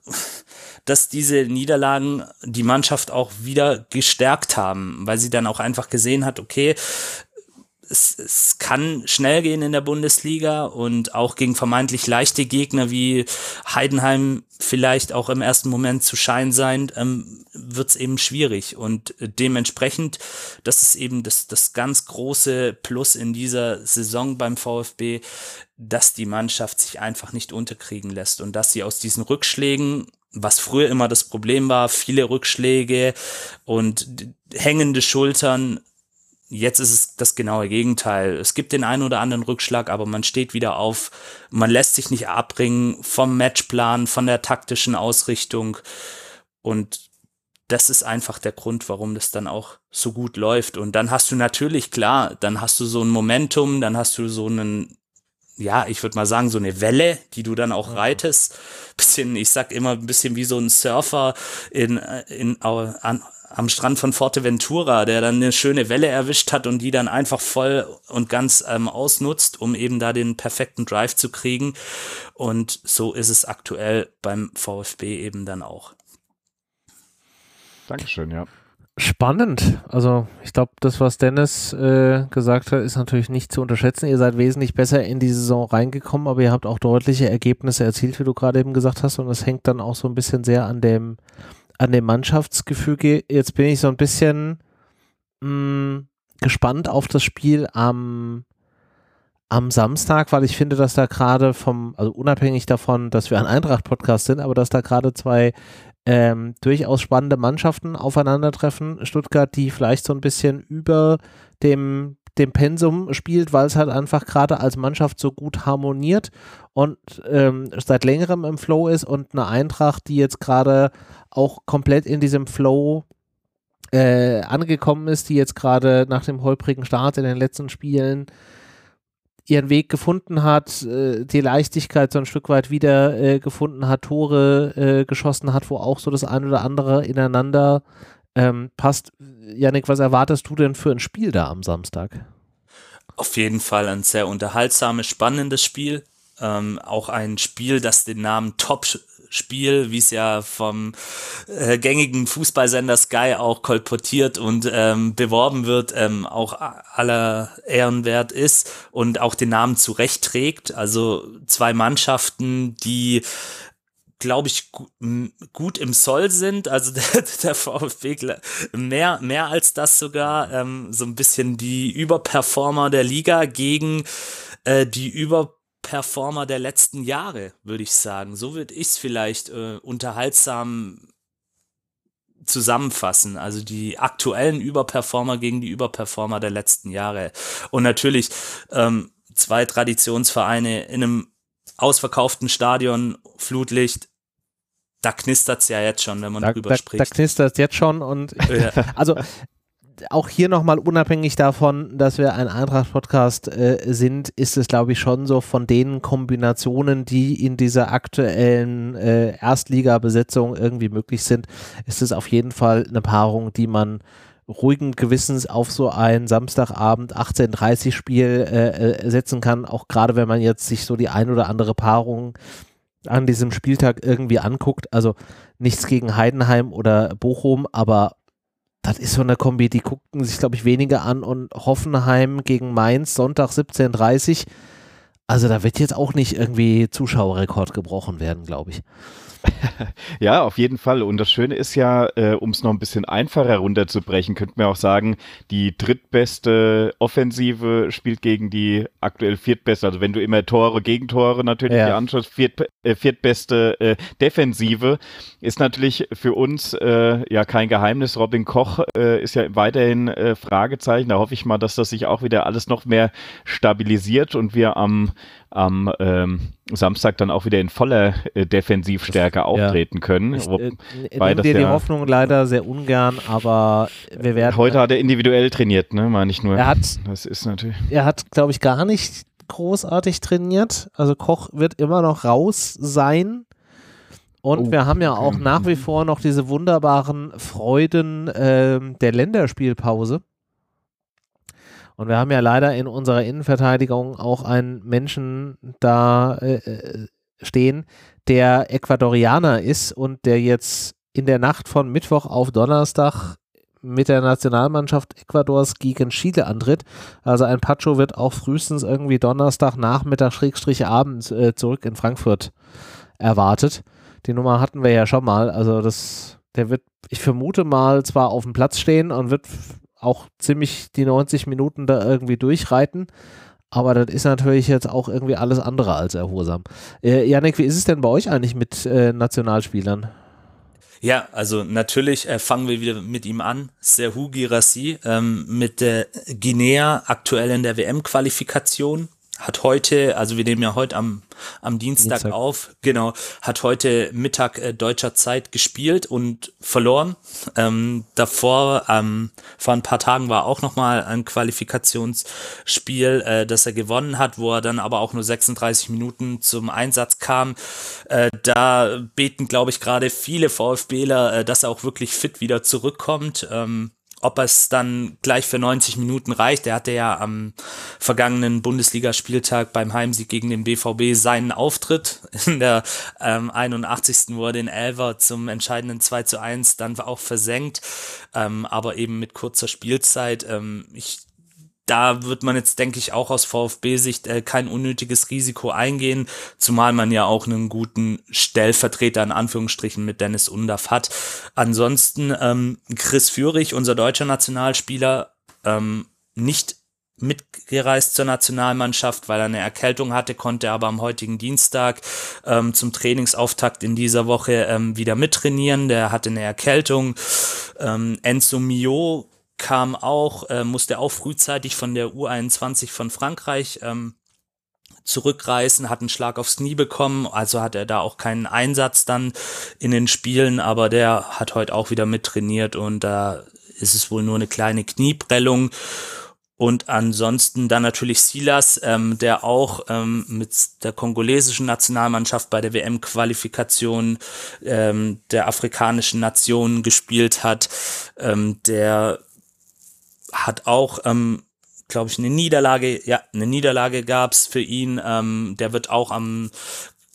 dass diese Niederlagen die Mannschaft auch wieder gestärkt haben, weil sie dann auch einfach gesehen hat, okay, es, es kann schnell gehen in der Bundesliga und auch gegen vermeintlich leichte Gegner wie Heidenheim vielleicht auch im ersten Moment zu scheinen sein, ähm, wird es eben schwierig. Und dementsprechend, das ist eben das, das ganz große Plus in dieser Saison beim VfB, dass die Mannschaft sich einfach nicht unterkriegen lässt und dass sie aus diesen Rückschlägen was früher immer das Problem war, viele Rückschläge und hängende Schultern Jetzt ist es das genaue Gegenteil. Es gibt den einen oder anderen Rückschlag, aber man steht wieder auf. Man lässt sich nicht abbringen vom Matchplan, von der taktischen Ausrichtung. Und das ist einfach der Grund, warum das dann auch so gut läuft. Und dann hast du natürlich, klar, dann hast du so ein Momentum, dann hast du so einen, ja, ich würde mal sagen, so eine Welle, die du dann auch reitest. Bisschen, ich sag immer, ein bisschen wie so ein Surfer in, in, an, am Strand von Forteventura, der dann eine schöne Welle erwischt hat und die dann einfach voll und ganz ähm, ausnutzt, um eben da den perfekten Drive zu kriegen. Und so ist es aktuell beim VfB eben dann auch. Dankeschön, ja. Spannend. Also ich glaube, das, was Dennis äh, gesagt hat, ist natürlich nicht zu unterschätzen. Ihr seid wesentlich besser in die Saison reingekommen, aber ihr habt auch deutliche Ergebnisse erzielt, wie du gerade eben gesagt hast. Und das hängt dann auch so ein bisschen sehr an dem, an dem Mannschaftsgefüge. Jetzt bin ich so ein bisschen mh, mm, gespannt auf das Spiel am, am Samstag, weil ich finde, dass da gerade vom, also unabhängig davon, dass wir ein Eintracht-Podcast sind, aber dass da gerade zwei ähm, durchaus spannende Mannschaften aufeinandertreffen. Stuttgart, die vielleicht so ein bisschen über dem, dem Pensum spielt, weil es halt einfach gerade als Mannschaft so gut harmoniert und ähm, seit längerem im Flow ist und eine Eintracht, die jetzt gerade auch komplett in diesem Flow äh, angekommen ist, die jetzt gerade nach dem holprigen Start in den letzten Spielen ihren Weg gefunden hat, äh, die Leichtigkeit so ein Stück weit wieder äh, gefunden hat, Tore äh, geschossen hat, wo auch so das ein oder andere ineinander ähm, passt. Janik, was erwartest du denn für ein Spiel da am Samstag? Auf jeden Fall ein sehr unterhaltsames, spannendes Spiel. Ähm, auch ein Spiel, das den Namen Top Spiel, wie es ja vom äh, gängigen Fußballsender Sky auch kolportiert und ähm, beworben wird, ähm, auch aller Ehrenwert ist und auch den Namen zurecht trägt. Also zwei Mannschaften, die glaube ich, gut im Soll sind. Also der, der VfB mehr, mehr als das sogar. Ähm, so ein bisschen die Überperformer der Liga gegen äh, die Über Performer der letzten Jahre, würde ich sagen. So würde ich es vielleicht äh, unterhaltsam zusammenfassen. Also die aktuellen Überperformer gegen die Überperformer der letzten Jahre. Und natürlich ähm, zwei Traditionsvereine in einem ausverkauften Stadion, Flutlicht, da knistert es ja jetzt schon, wenn man da, drüber da, spricht. Da knistert es jetzt schon und ja. also auch hier nochmal unabhängig davon, dass wir ein Eintracht-Podcast äh, sind, ist es, glaube ich, schon so von den Kombinationen, die in dieser aktuellen äh, Erstliga-Besetzung irgendwie möglich sind, ist es auf jeden Fall eine Paarung, die man ruhigen Gewissens auf so ein Samstagabend 18.30 Spiel äh, äh, setzen kann, auch gerade wenn man jetzt sich so die ein oder andere Paarung an diesem Spieltag irgendwie anguckt. Also nichts gegen Heidenheim oder Bochum, aber das ist so eine Kombi, die guckten sich, glaube ich, weniger an und Hoffenheim gegen Mainz, Sonntag 17.30 Also da wird jetzt auch nicht irgendwie Zuschauerrekord gebrochen werden, glaube ich. ja, auf jeden Fall. Und das Schöne ist ja, äh, um es noch ein bisschen einfacher runterzubrechen, könnten wir auch sagen, die drittbeste Offensive spielt gegen die aktuell viertbeste. Also wenn du immer Tore, Gegentore natürlich ja. anschaust, viert, äh, viertbeste äh, Defensive ist natürlich für uns äh, ja kein Geheimnis. Robin Koch äh, ist ja weiterhin äh, Fragezeichen. Da hoffe ich mal, dass das sich auch wieder alles noch mehr stabilisiert und wir am am ähm, Samstag dann auch wieder in voller äh, Defensivstärke auftreten ja. können. Ich äh, nehme dir die Hoffnung leider sehr ungern, aber wir werden. Heute hat er individuell trainiert, ne? Meine ich nur. Er hat, das ist natürlich. Er hat, glaube ich, gar nicht großartig trainiert. Also Koch wird immer noch raus sein. Und oh, wir haben ja auch nach wie vor noch diese wunderbaren Freuden äh, der Länderspielpause. Und wir haben ja leider in unserer Innenverteidigung auch einen Menschen da äh, äh, stehen, der Ecuadorianer ist und der jetzt in der Nacht von Mittwoch auf Donnerstag mit der Nationalmannschaft Ecuadors gegen Chile antritt. Also ein Pacho wird auch frühestens irgendwie Donnerstag Nachmittag Schrägstrich Abend äh, zurück in Frankfurt erwartet. Die Nummer hatten wir ja schon mal. Also das, der wird, ich vermute mal, zwar auf dem Platz stehen und wird auch ziemlich die 90 Minuten da irgendwie durchreiten. Aber das ist natürlich jetzt auch irgendwie alles andere als erholsam. Äh, Janik, wie ist es denn bei euch eigentlich mit äh, Nationalspielern? Ja, also natürlich äh, fangen wir wieder mit ihm an. Serhu Girassi ähm, mit der Guinea aktuell in der WM-Qualifikation. Hat heute, also wir nehmen ja heute am, am Dienstag, Dienstag. auf, genau, hat heute Mittag äh, deutscher Zeit gespielt und verloren. Ähm, davor, ähm, vor ein paar Tagen war auch nochmal ein Qualifikationsspiel, äh, das er gewonnen hat, wo er dann aber auch nur 36 Minuten zum Einsatz kam. Äh, da beten, glaube ich, gerade viele VfBler, äh, dass er auch wirklich fit wieder zurückkommt. Ähm, ob es dann gleich für 90 Minuten reicht. Er hatte ja am vergangenen Bundesligaspieltag beim Heimsieg gegen den BVB seinen Auftritt in der ähm, 81. wo er den Elver zum entscheidenden 2 zu 1 dann auch versenkt, ähm, aber eben mit kurzer Spielzeit. Ähm, ich da wird man jetzt, denke ich, auch aus VfB-Sicht äh, kein unnötiges Risiko eingehen, zumal man ja auch einen guten Stellvertreter in Anführungsstrichen mit Dennis Undaff hat. Ansonsten ähm, Chris Führig, unser deutscher Nationalspieler, ähm, nicht mitgereist zur Nationalmannschaft, weil er eine Erkältung hatte, konnte aber am heutigen Dienstag ähm, zum Trainingsauftakt in dieser Woche ähm, wieder mittrainieren. Der hatte eine Erkältung. Ähm, Enzo Mio kam auch, äh, musste auch frühzeitig von der U21 von Frankreich ähm, zurückreißen, hat einen Schlag aufs Knie bekommen, also hat er da auch keinen Einsatz dann in den Spielen, aber der hat heute auch wieder mittrainiert und da ist es wohl nur eine kleine Knieprellung. Und ansonsten dann natürlich Silas, ähm, der auch ähm, mit der kongolesischen Nationalmannschaft bei der WM-Qualifikation ähm, der afrikanischen Nationen gespielt hat, ähm, der hat auch, ähm, glaube ich, eine Niederlage, ja, eine Niederlage gab's für ihn. Ähm, der wird auch am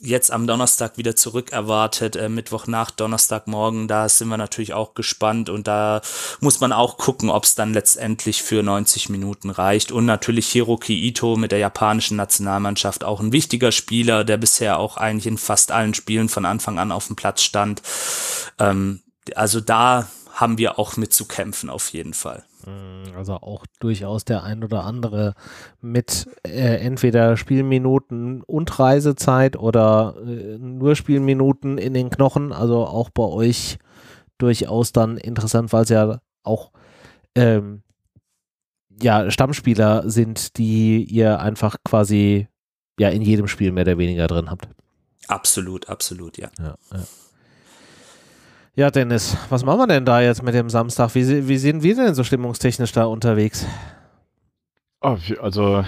jetzt am Donnerstag wieder zurück erwartet, äh, Mittwochnacht, Donnerstagmorgen, da sind wir natürlich auch gespannt und da muss man auch gucken, ob es dann letztendlich für 90 Minuten reicht. Und natürlich Hiroki Ito mit der japanischen Nationalmannschaft, auch ein wichtiger Spieler, der bisher auch eigentlich in fast allen Spielen von Anfang an auf dem Platz stand. Ähm, also da haben wir auch mit zu kämpfen auf jeden Fall. Mm, also auch durchaus der ein oder andere mit äh, entweder Spielminuten und Reisezeit oder äh, nur Spielminuten in den Knochen. Also auch bei euch durchaus dann interessant, weil es ja auch ähm, ja, Stammspieler sind, die ihr einfach quasi ja in jedem Spiel mehr oder weniger drin habt. Absolut, absolut, ja. ja, ja. Ja, Dennis, was machen wir denn da jetzt mit dem Samstag? Wie, wie sind wir denn so stimmungstechnisch da unterwegs? Oh, also,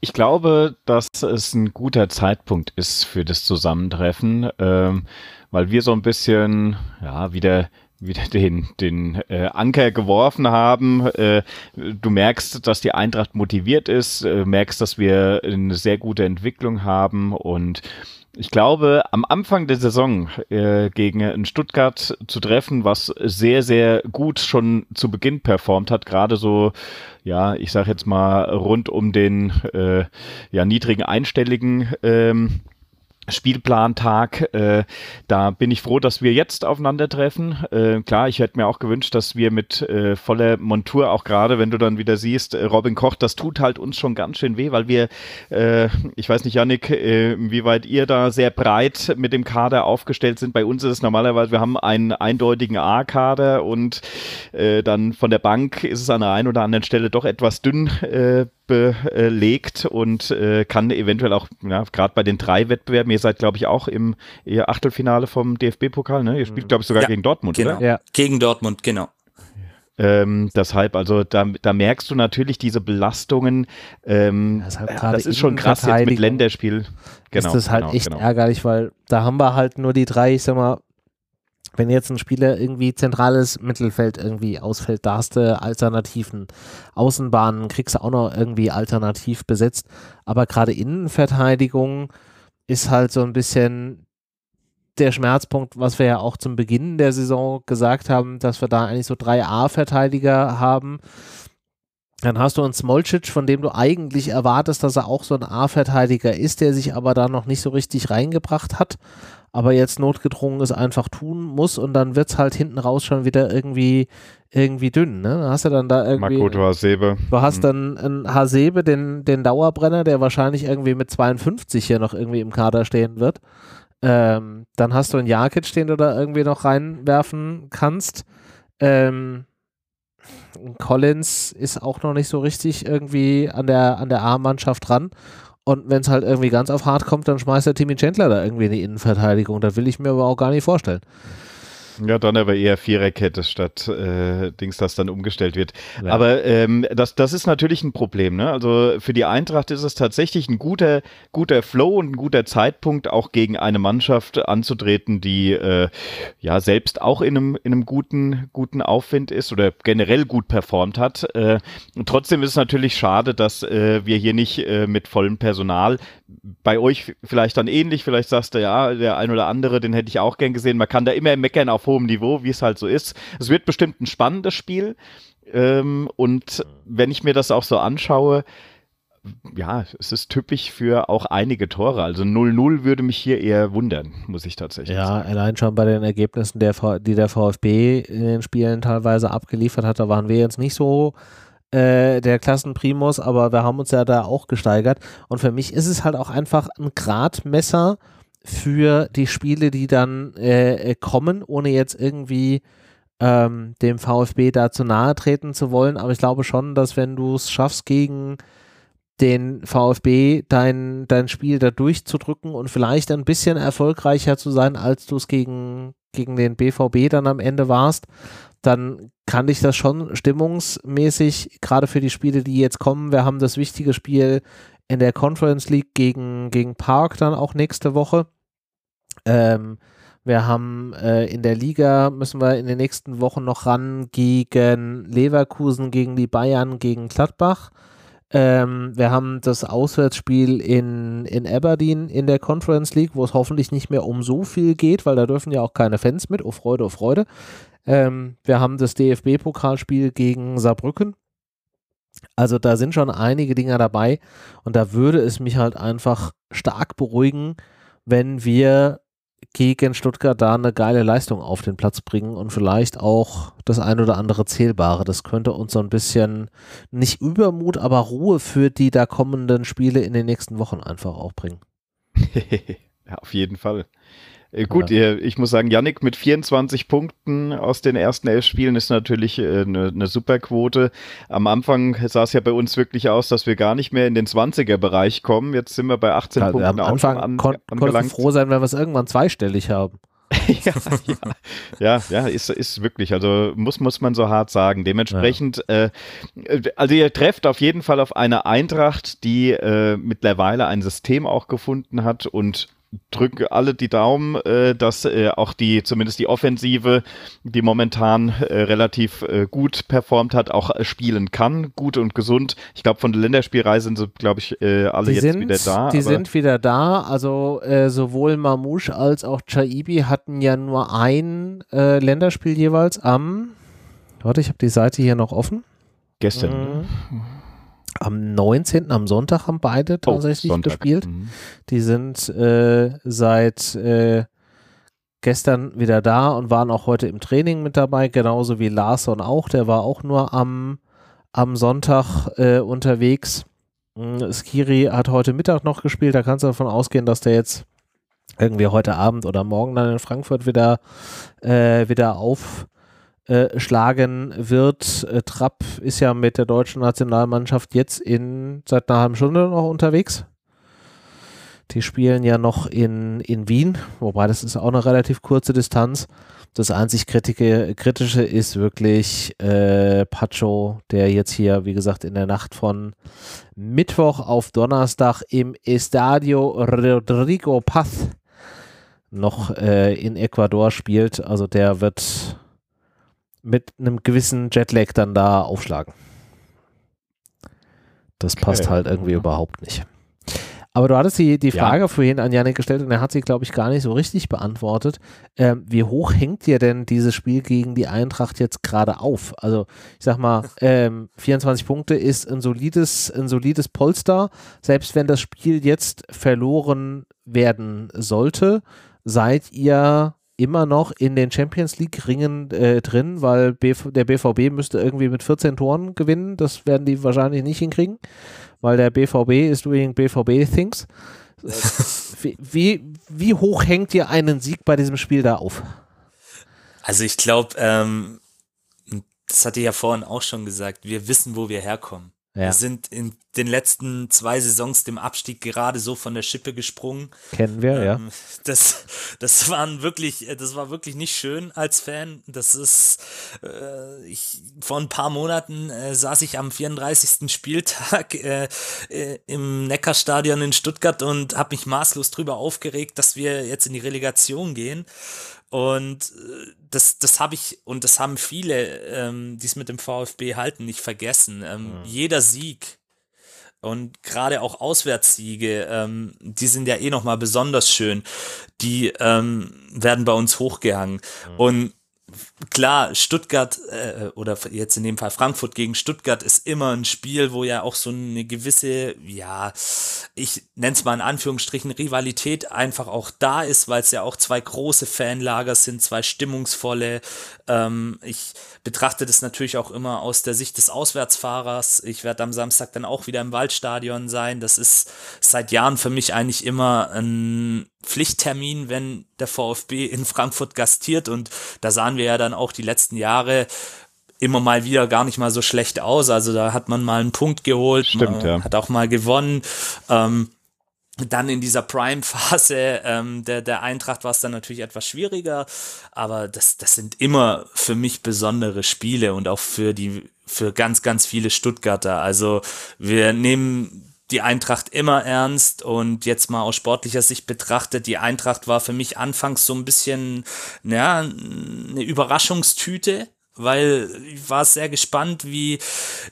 ich glaube, dass es ein guter Zeitpunkt ist für das Zusammentreffen, ähm, weil wir so ein bisschen, ja, wieder wieder den, den äh, Anker geworfen haben. Äh, du merkst, dass die Eintracht motiviert ist, äh, merkst, dass wir eine sehr gute Entwicklung haben und ich glaube, am Anfang der Saison äh, gegen Stuttgart zu treffen, was sehr, sehr gut schon zu Beginn performt hat, gerade so, ja, ich sag jetzt mal rund um den äh, ja, niedrigen einstelligen ähm, Spielplantag. Äh, da bin ich froh, dass wir jetzt aufeinandertreffen. Äh, klar, ich hätte mir auch gewünscht, dass wir mit äh, voller Montur, auch gerade wenn du dann wieder siehst, äh, Robin Koch, das tut halt uns schon ganz schön weh, weil wir, äh, ich weiß nicht, Yannick, äh, inwieweit ihr da sehr breit mit dem Kader aufgestellt sind. Bei uns ist es normalerweise, wir haben einen eindeutigen A-Kader und dann von der Bank ist es an der einen oder anderen Stelle doch etwas dünn belegt und äh, kann eventuell auch, ja, gerade bei den drei Wettbewerben, ihr seid, glaube ich, auch im Achtelfinale vom DFB-Pokal, ne? Ihr spielt, glaube ich, sogar ja, gegen Dortmund, genau. oder? Ja, gegen Dortmund, genau. Ähm, deshalb, also da, da merkst du natürlich diese Belastungen. Ähm, das, halt das ist schon krass jetzt mit Länderspiel. Genau, ist das halt genau, echt genau. ärgerlich, weil da haben wir halt nur die drei, ich sag mal, wenn jetzt ein Spieler irgendwie zentrales Mittelfeld irgendwie ausfällt, da hast du Alternativen. Außenbahnen kriegst du auch noch irgendwie alternativ besetzt. Aber gerade Innenverteidigung ist halt so ein bisschen der Schmerzpunkt, was wir ja auch zum Beginn der Saison gesagt haben, dass wir da eigentlich so drei A-Verteidiger haben. Dann hast du einen Smolcic, von dem du eigentlich erwartest, dass er auch so ein A-Verteidiger ist, der sich aber da noch nicht so richtig reingebracht hat aber jetzt notgedrungen es einfach tun muss und dann wird es halt hinten raus schon wieder irgendwie irgendwie dünn, ne? Da hast du dann da irgendwie. Makoto Hasebe. Du hast mhm. dann einen Hasebe, den, den Dauerbrenner, der wahrscheinlich irgendwie mit 52 hier noch irgendwie im Kader stehen wird. Ähm, dann hast du einen Jakic, den du da irgendwie noch reinwerfen kannst. Ähm, Collins ist auch noch nicht so richtig irgendwie an der, an der A-Mannschaft dran. Und wenn es halt irgendwie ganz auf hart kommt, dann schmeißt der Timmy Chandler da irgendwie in die Innenverteidigung. Das will ich mir aber auch gar nicht vorstellen. Ja, dann aber eher Viererkette statt äh, Dings, das dann umgestellt wird. Ja. Aber ähm, das, das ist natürlich ein Problem. Ne? Also für die Eintracht ist es tatsächlich ein guter, guter Flow und ein guter Zeitpunkt, auch gegen eine Mannschaft anzutreten, die äh, ja selbst auch in einem, in einem guten, guten Aufwind ist oder generell gut performt hat. Äh, und trotzdem ist es natürlich schade, dass äh, wir hier nicht äh, mit vollem Personal bei euch vielleicht dann ähnlich, vielleicht sagst du, ja, der ein oder andere, den hätte ich auch gern gesehen. Man kann da immer meckern auf hohem Niveau, wie es halt so ist. Es wird bestimmt ein spannendes Spiel. Ähm, und wenn ich mir das auch so anschaue, ja, es ist typisch für auch einige Tore. Also 0-0 würde mich hier eher wundern, muss ich tatsächlich ja, sagen. Ja, allein schon bei den Ergebnissen, der, die der VfB in den Spielen teilweise abgeliefert hat, da waren wir jetzt nicht so äh, der Klassenprimus, aber wir haben uns ja da auch gesteigert. Und für mich ist es halt auch einfach ein Gradmesser für die Spiele, die dann äh, äh kommen, ohne jetzt irgendwie ähm, dem VfB da zu nahe treten zu wollen. Aber ich glaube schon, dass wenn du es schaffst, gegen den VfB dein, dein Spiel da durchzudrücken und vielleicht ein bisschen erfolgreicher zu sein, als du es gegen, gegen den BVB dann am Ende warst, dann kann ich das schon stimmungsmäßig, gerade für die Spiele, die jetzt kommen, wir haben das wichtige Spiel in der Conference League gegen, gegen Park dann auch nächste Woche. Ähm, wir haben äh, in der Liga, müssen wir in den nächsten Wochen noch ran gegen Leverkusen, gegen die Bayern, gegen Gladbach. Ähm, wir haben das Auswärtsspiel in, in Aberdeen in der Conference League, wo es hoffentlich nicht mehr um so viel geht, weil da dürfen ja auch keine Fans mit. Oh Freude, oh Freude. Ähm, wir haben das DFB-Pokalspiel gegen Saarbrücken. Also da sind schon einige Dinger dabei und da würde es mich halt einfach stark beruhigen, wenn wir gegen Stuttgart da eine geile Leistung auf den Platz bringen und vielleicht auch das ein oder andere Zählbare. Das könnte uns so ein bisschen nicht Übermut, aber Ruhe für die da kommenden Spiele in den nächsten Wochen einfach auch bringen. ja, auf jeden Fall. Äh, gut, ja. ich muss sagen, Yannick mit 24 Punkten aus den ersten elf Spielen ist natürlich äh, eine, eine super Quote. Am Anfang sah es ja bei uns wirklich aus, dass wir gar nicht mehr in den 20er-Bereich kommen. Jetzt sind wir bei 18 ja, Punkten. Am Anfang an, kon konnten froh sein, wenn wir es irgendwann zweistellig haben. ja, ja, ja, ja, ist, ist wirklich, also muss, muss man so hart sagen. Dementsprechend, ja. äh, also ihr trefft auf jeden Fall auf eine Eintracht, die äh, mittlerweile ein System auch gefunden hat und drücke alle die Daumen, äh, dass äh, auch die, zumindest die Offensive, die momentan äh, relativ äh, gut performt hat, auch äh, spielen kann, gut und gesund. Ich glaube, von der Länderspielreise sind sie, glaube ich, äh, alle die jetzt sind, wieder da. Die sind wieder da. Also sowohl Mamouche als auch Chaibi hatten ja nur ein Länderspiel jeweils am, warte, ich habe die Seite hier noch offen. Gestern. Mhm. Am 19., am Sonntag haben beide oh, tatsächlich oh, gespielt. Mhm. Die sind äh, seit äh, gestern wieder da und waren auch heute im Training mit dabei, genauso wie Larson auch. Der war auch nur am, am Sonntag äh, unterwegs. Mhm, Skiri hat heute Mittag noch gespielt. Da kannst du davon ausgehen, dass der jetzt irgendwie heute Abend oder morgen dann in Frankfurt wieder, äh, wieder auf äh, schlagen wird. Äh, Trapp ist ja mit der deutschen Nationalmannschaft jetzt in seit einer halben Stunde noch unterwegs. Die spielen ja noch in, in Wien, wobei das ist auch eine relativ kurze Distanz. Das einzig Kritische, Kritische ist wirklich äh, Pacho, der jetzt hier, wie gesagt, in der Nacht von Mittwoch auf Donnerstag im Estadio Rodrigo Paz noch äh, in Ecuador spielt. Also der wird mit einem gewissen Jetlag dann da aufschlagen. Das passt okay. halt irgendwie ja. überhaupt nicht. Aber du hattest die, die Frage ja. vorhin an Janik gestellt und er hat sie, glaube ich, gar nicht so richtig beantwortet. Ähm, wie hoch hängt dir denn dieses Spiel gegen die Eintracht jetzt gerade auf? Also, ich sag mal, ähm, 24 Punkte ist ein solides, ein solides Polster. Selbst wenn das Spiel jetzt verloren werden sollte, seid ihr immer noch in den Champions League Ringen äh, drin, weil Bv der BVB müsste irgendwie mit 14 Toren gewinnen. Das werden die wahrscheinlich nicht hinkriegen, weil der BVB ist doing BVB Things. wie, wie, wie, hoch hängt dir einen Sieg bei diesem Spiel da auf? Also ich glaube, ähm, das hatte ich ja vorhin auch schon gesagt, wir wissen, wo wir herkommen. Ja. Wir sind in den letzten zwei Saisons dem Abstieg gerade so von der Schippe gesprungen. Kennen wir, ähm, ja. Das, das waren wirklich, das war wirklich nicht schön als Fan. Das ist, äh, ich, vor ein paar Monaten äh, saß ich am 34. Spieltag äh, äh, im Neckarstadion in Stuttgart und habe mich maßlos drüber aufgeregt, dass wir jetzt in die Relegation gehen. Und äh, das, das habe ich und das haben viele, ähm, die es mit dem VfB halten, nicht vergessen. Ähm, mhm. Jeder Sieg und gerade auch Auswärtssiege, ähm, die sind ja eh nochmal besonders schön. Die ähm, werden bei uns hochgehangen. Mhm. Und klar, Stuttgart äh, oder jetzt in dem Fall Frankfurt gegen Stuttgart ist immer ein Spiel, wo ja auch so eine gewisse, ja, ich nenne es mal in Anführungsstrichen Rivalität einfach auch da ist, weil es ja auch zwei große Fanlager sind, zwei stimmungsvolle. Ähm, ich betrachte das natürlich auch immer aus der Sicht des Auswärtsfahrers. Ich werde am Samstag dann auch wieder im Waldstadion sein. Das ist seit Jahren für mich eigentlich immer ein Pflichttermin, wenn der VfB in Frankfurt gastiert. Und da sahen wir ja dann auch die letzten Jahre immer mal wieder gar nicht mal so schlecht aus. Also da hat man mal einen Punkt geholt, Stimmt, ja. hat auch mal gewonnen. Ähm, dann in dieser Prime-Phase ähm, der, der Eintracht war es dann natürlich etwas schwieriger, aber das, das sind immer für mich besondere Spiele und auch für die für ganz, ganz viele Stuttgarter. Also wir nehmen die Eintracht immer ernst und jetzt mal aus sportlicher Sicht betrachtet, die Eintracht war für mich anfangs so ein bisschen, ja, eine Überraschungstüte, weil ich war sehr gespannt, wie,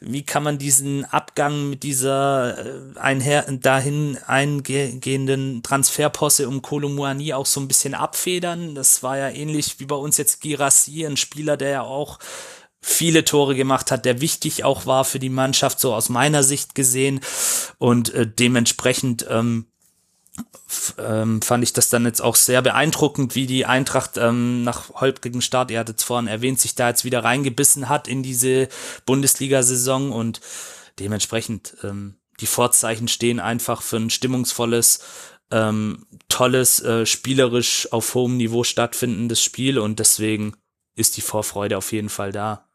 wie kann man diesen Abgang mit dieser äh, einher, dahin eingehenden Transferposse um Kolomuani auch so ein bisschen abfedern. Das war ja ähnlich wie bei uns jetzt Girassi, ein Spieler, der ja auch viele Tore gemacht hat, der wichtig auch war für die Mannschaft, so aus meiner Sicht gesehen. Und äh, dementsprechend ähm, ähm, fand ich das dann jetzt auch sehr beeindruckend, wie die Eintracht ähm, nach holprigem Start, ihr hattet es vorhin erwähnt, sich da jetzt wieder reingebissen hat in diese Bundesliga-Saison. Und dementsprechend ähm, die Vorzeichen stehen einfach für ein stimmungsvolles, ähm, tolles, äh, spielerisch auf hohem Niveau stattfindendes Spiel. Und deswegen ist die Vorfreude auf jeden Fall da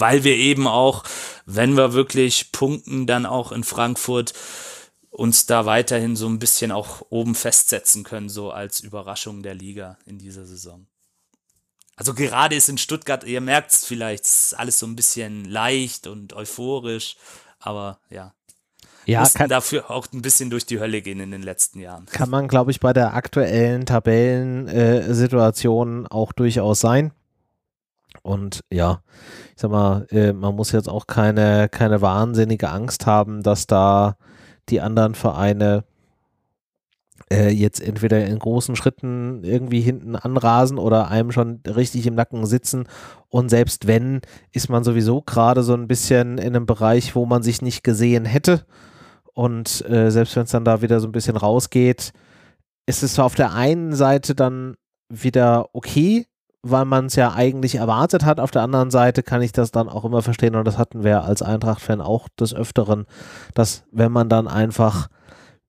weil wir eben auch, wenn wir wirklich punkten, dann auch in Frankfurt uns da weiterhin so ein bisschen auch oben festsetzen können, so als Überraschung der Liga in dieser Saison. Also gerade ist in Stuttgart, ihr merkt es vielleicht, ist alles so ein bisschen leicht und euphorisch, aber ja. Ja, mussten kann, dafür auch ein bisschen durch die Hölle gehen in den letzten Jahren. Kann man, glaube ich, bei der aktuellen Tabellensituation auch durchaus sein. Und ja, ich sag mal, äh, man muss jetzt auch keine, keine wahnsinnige Angst haben, dass da die anderen Vereine äh, jetzt entweder in großen Schritten irgendwie hinten anrasen oder einem schon richtig im Nacken sitzen. Und selbst wenn, ist man sowieso gerade so ein bisschen in einem Bereich, wo man sich nicht gesehen hätte. Und äh, selbst wenn es dann da wieder so ein bisschen rausgeht, ist es auf der einen Seite dann wieder okay, weil man es ja eigentlich erwartet hat. Auf der anderen Seite kann ich das dann auch immer verstehen und das hatten wir als Eintracht-Fan auch des Öfteren, dass wenn man dann einfach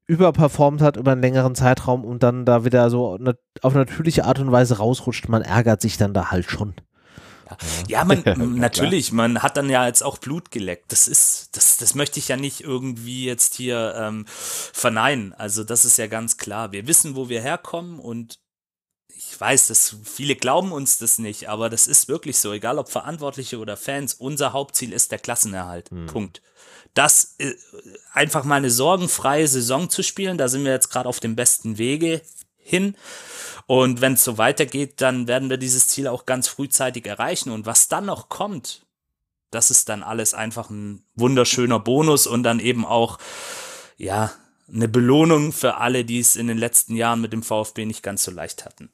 überperformt hat über einen längeren Zeitraum und dann da wieder so auf natürliche Art und Weise rausrutscht, man ärgert sich dann da halt schon. Ja, man, natürlich, man hat dann ja jetzt auch Blut geleckt. Das ist, das, das möchte ich ja nicht irgendwie jetzt hier ähm, verneinen. Also das ist ja ganz klar. Wir wissen, wo wir herkommen und ich weiß, dass viele glauben uns das nicht, aber das ist wirklich so, egal ob Verantwortliche oder Fans, unser Hauptziel ist der Klassenerhalt. Hm. Punkt. Das äh, einfach mal eine sorgenfreie Saison zu spielen, da sind wir jetzt gerade auf dem besten Wege hin. Und wenn es so weitergeht, dann werden wir dieses Ziel auch ganz frühzeitig erreichen. Und was dann noch kommt, das ist dann alles einfach ein wunderschöner Bonus und dann eben auch, ja, eine Belohnung für alle, die es in den letzten Jahren mit dem VfB nicht ganz so leicht hatten.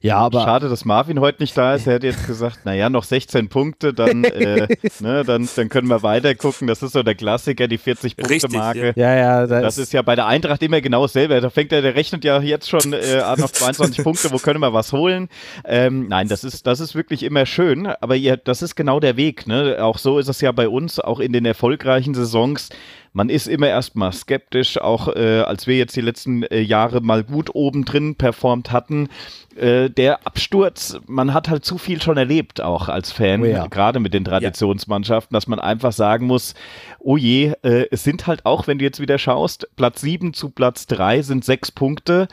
Ja, aber schade, dass Marvin heute nicht da ist. Er hätte jetzt gesagt, naja, noch 16 Punkte, dann, äh, ne, dann, dann können wir weiter gucken. Das ist so der Klassiker, die 40 Punkte Marke. Ja, ja, das, das ist ja bei der Eintracht immer genau dasselbe. Da fängt er, der rechnet ja jetzt schon äh, an auf 22 Punkte. Wo können wir was holen? Ähm, nein, das ist, das ist wirklich immer schön. Aber ihr, das ist genau der Weg. Ne? Auch so ist es ja bei uns, auch in den erfolgreichen Saisons man ist immer erstmal skeptisch, auch äh, als wir jetzt die letzten äh, Jahre mal gut oben drin performt hatten. Äh, der Absturz, man hat halt zu viel schon erlebt, auch als Fan, oh ja. gerade mit den Traditionsmannschaften, dass man einfach sagen muss, oh je, äh, es sind halt auch, wenn du jetzt wieder schaust, Platz 7 zu Platz 3 sind sechs Punkte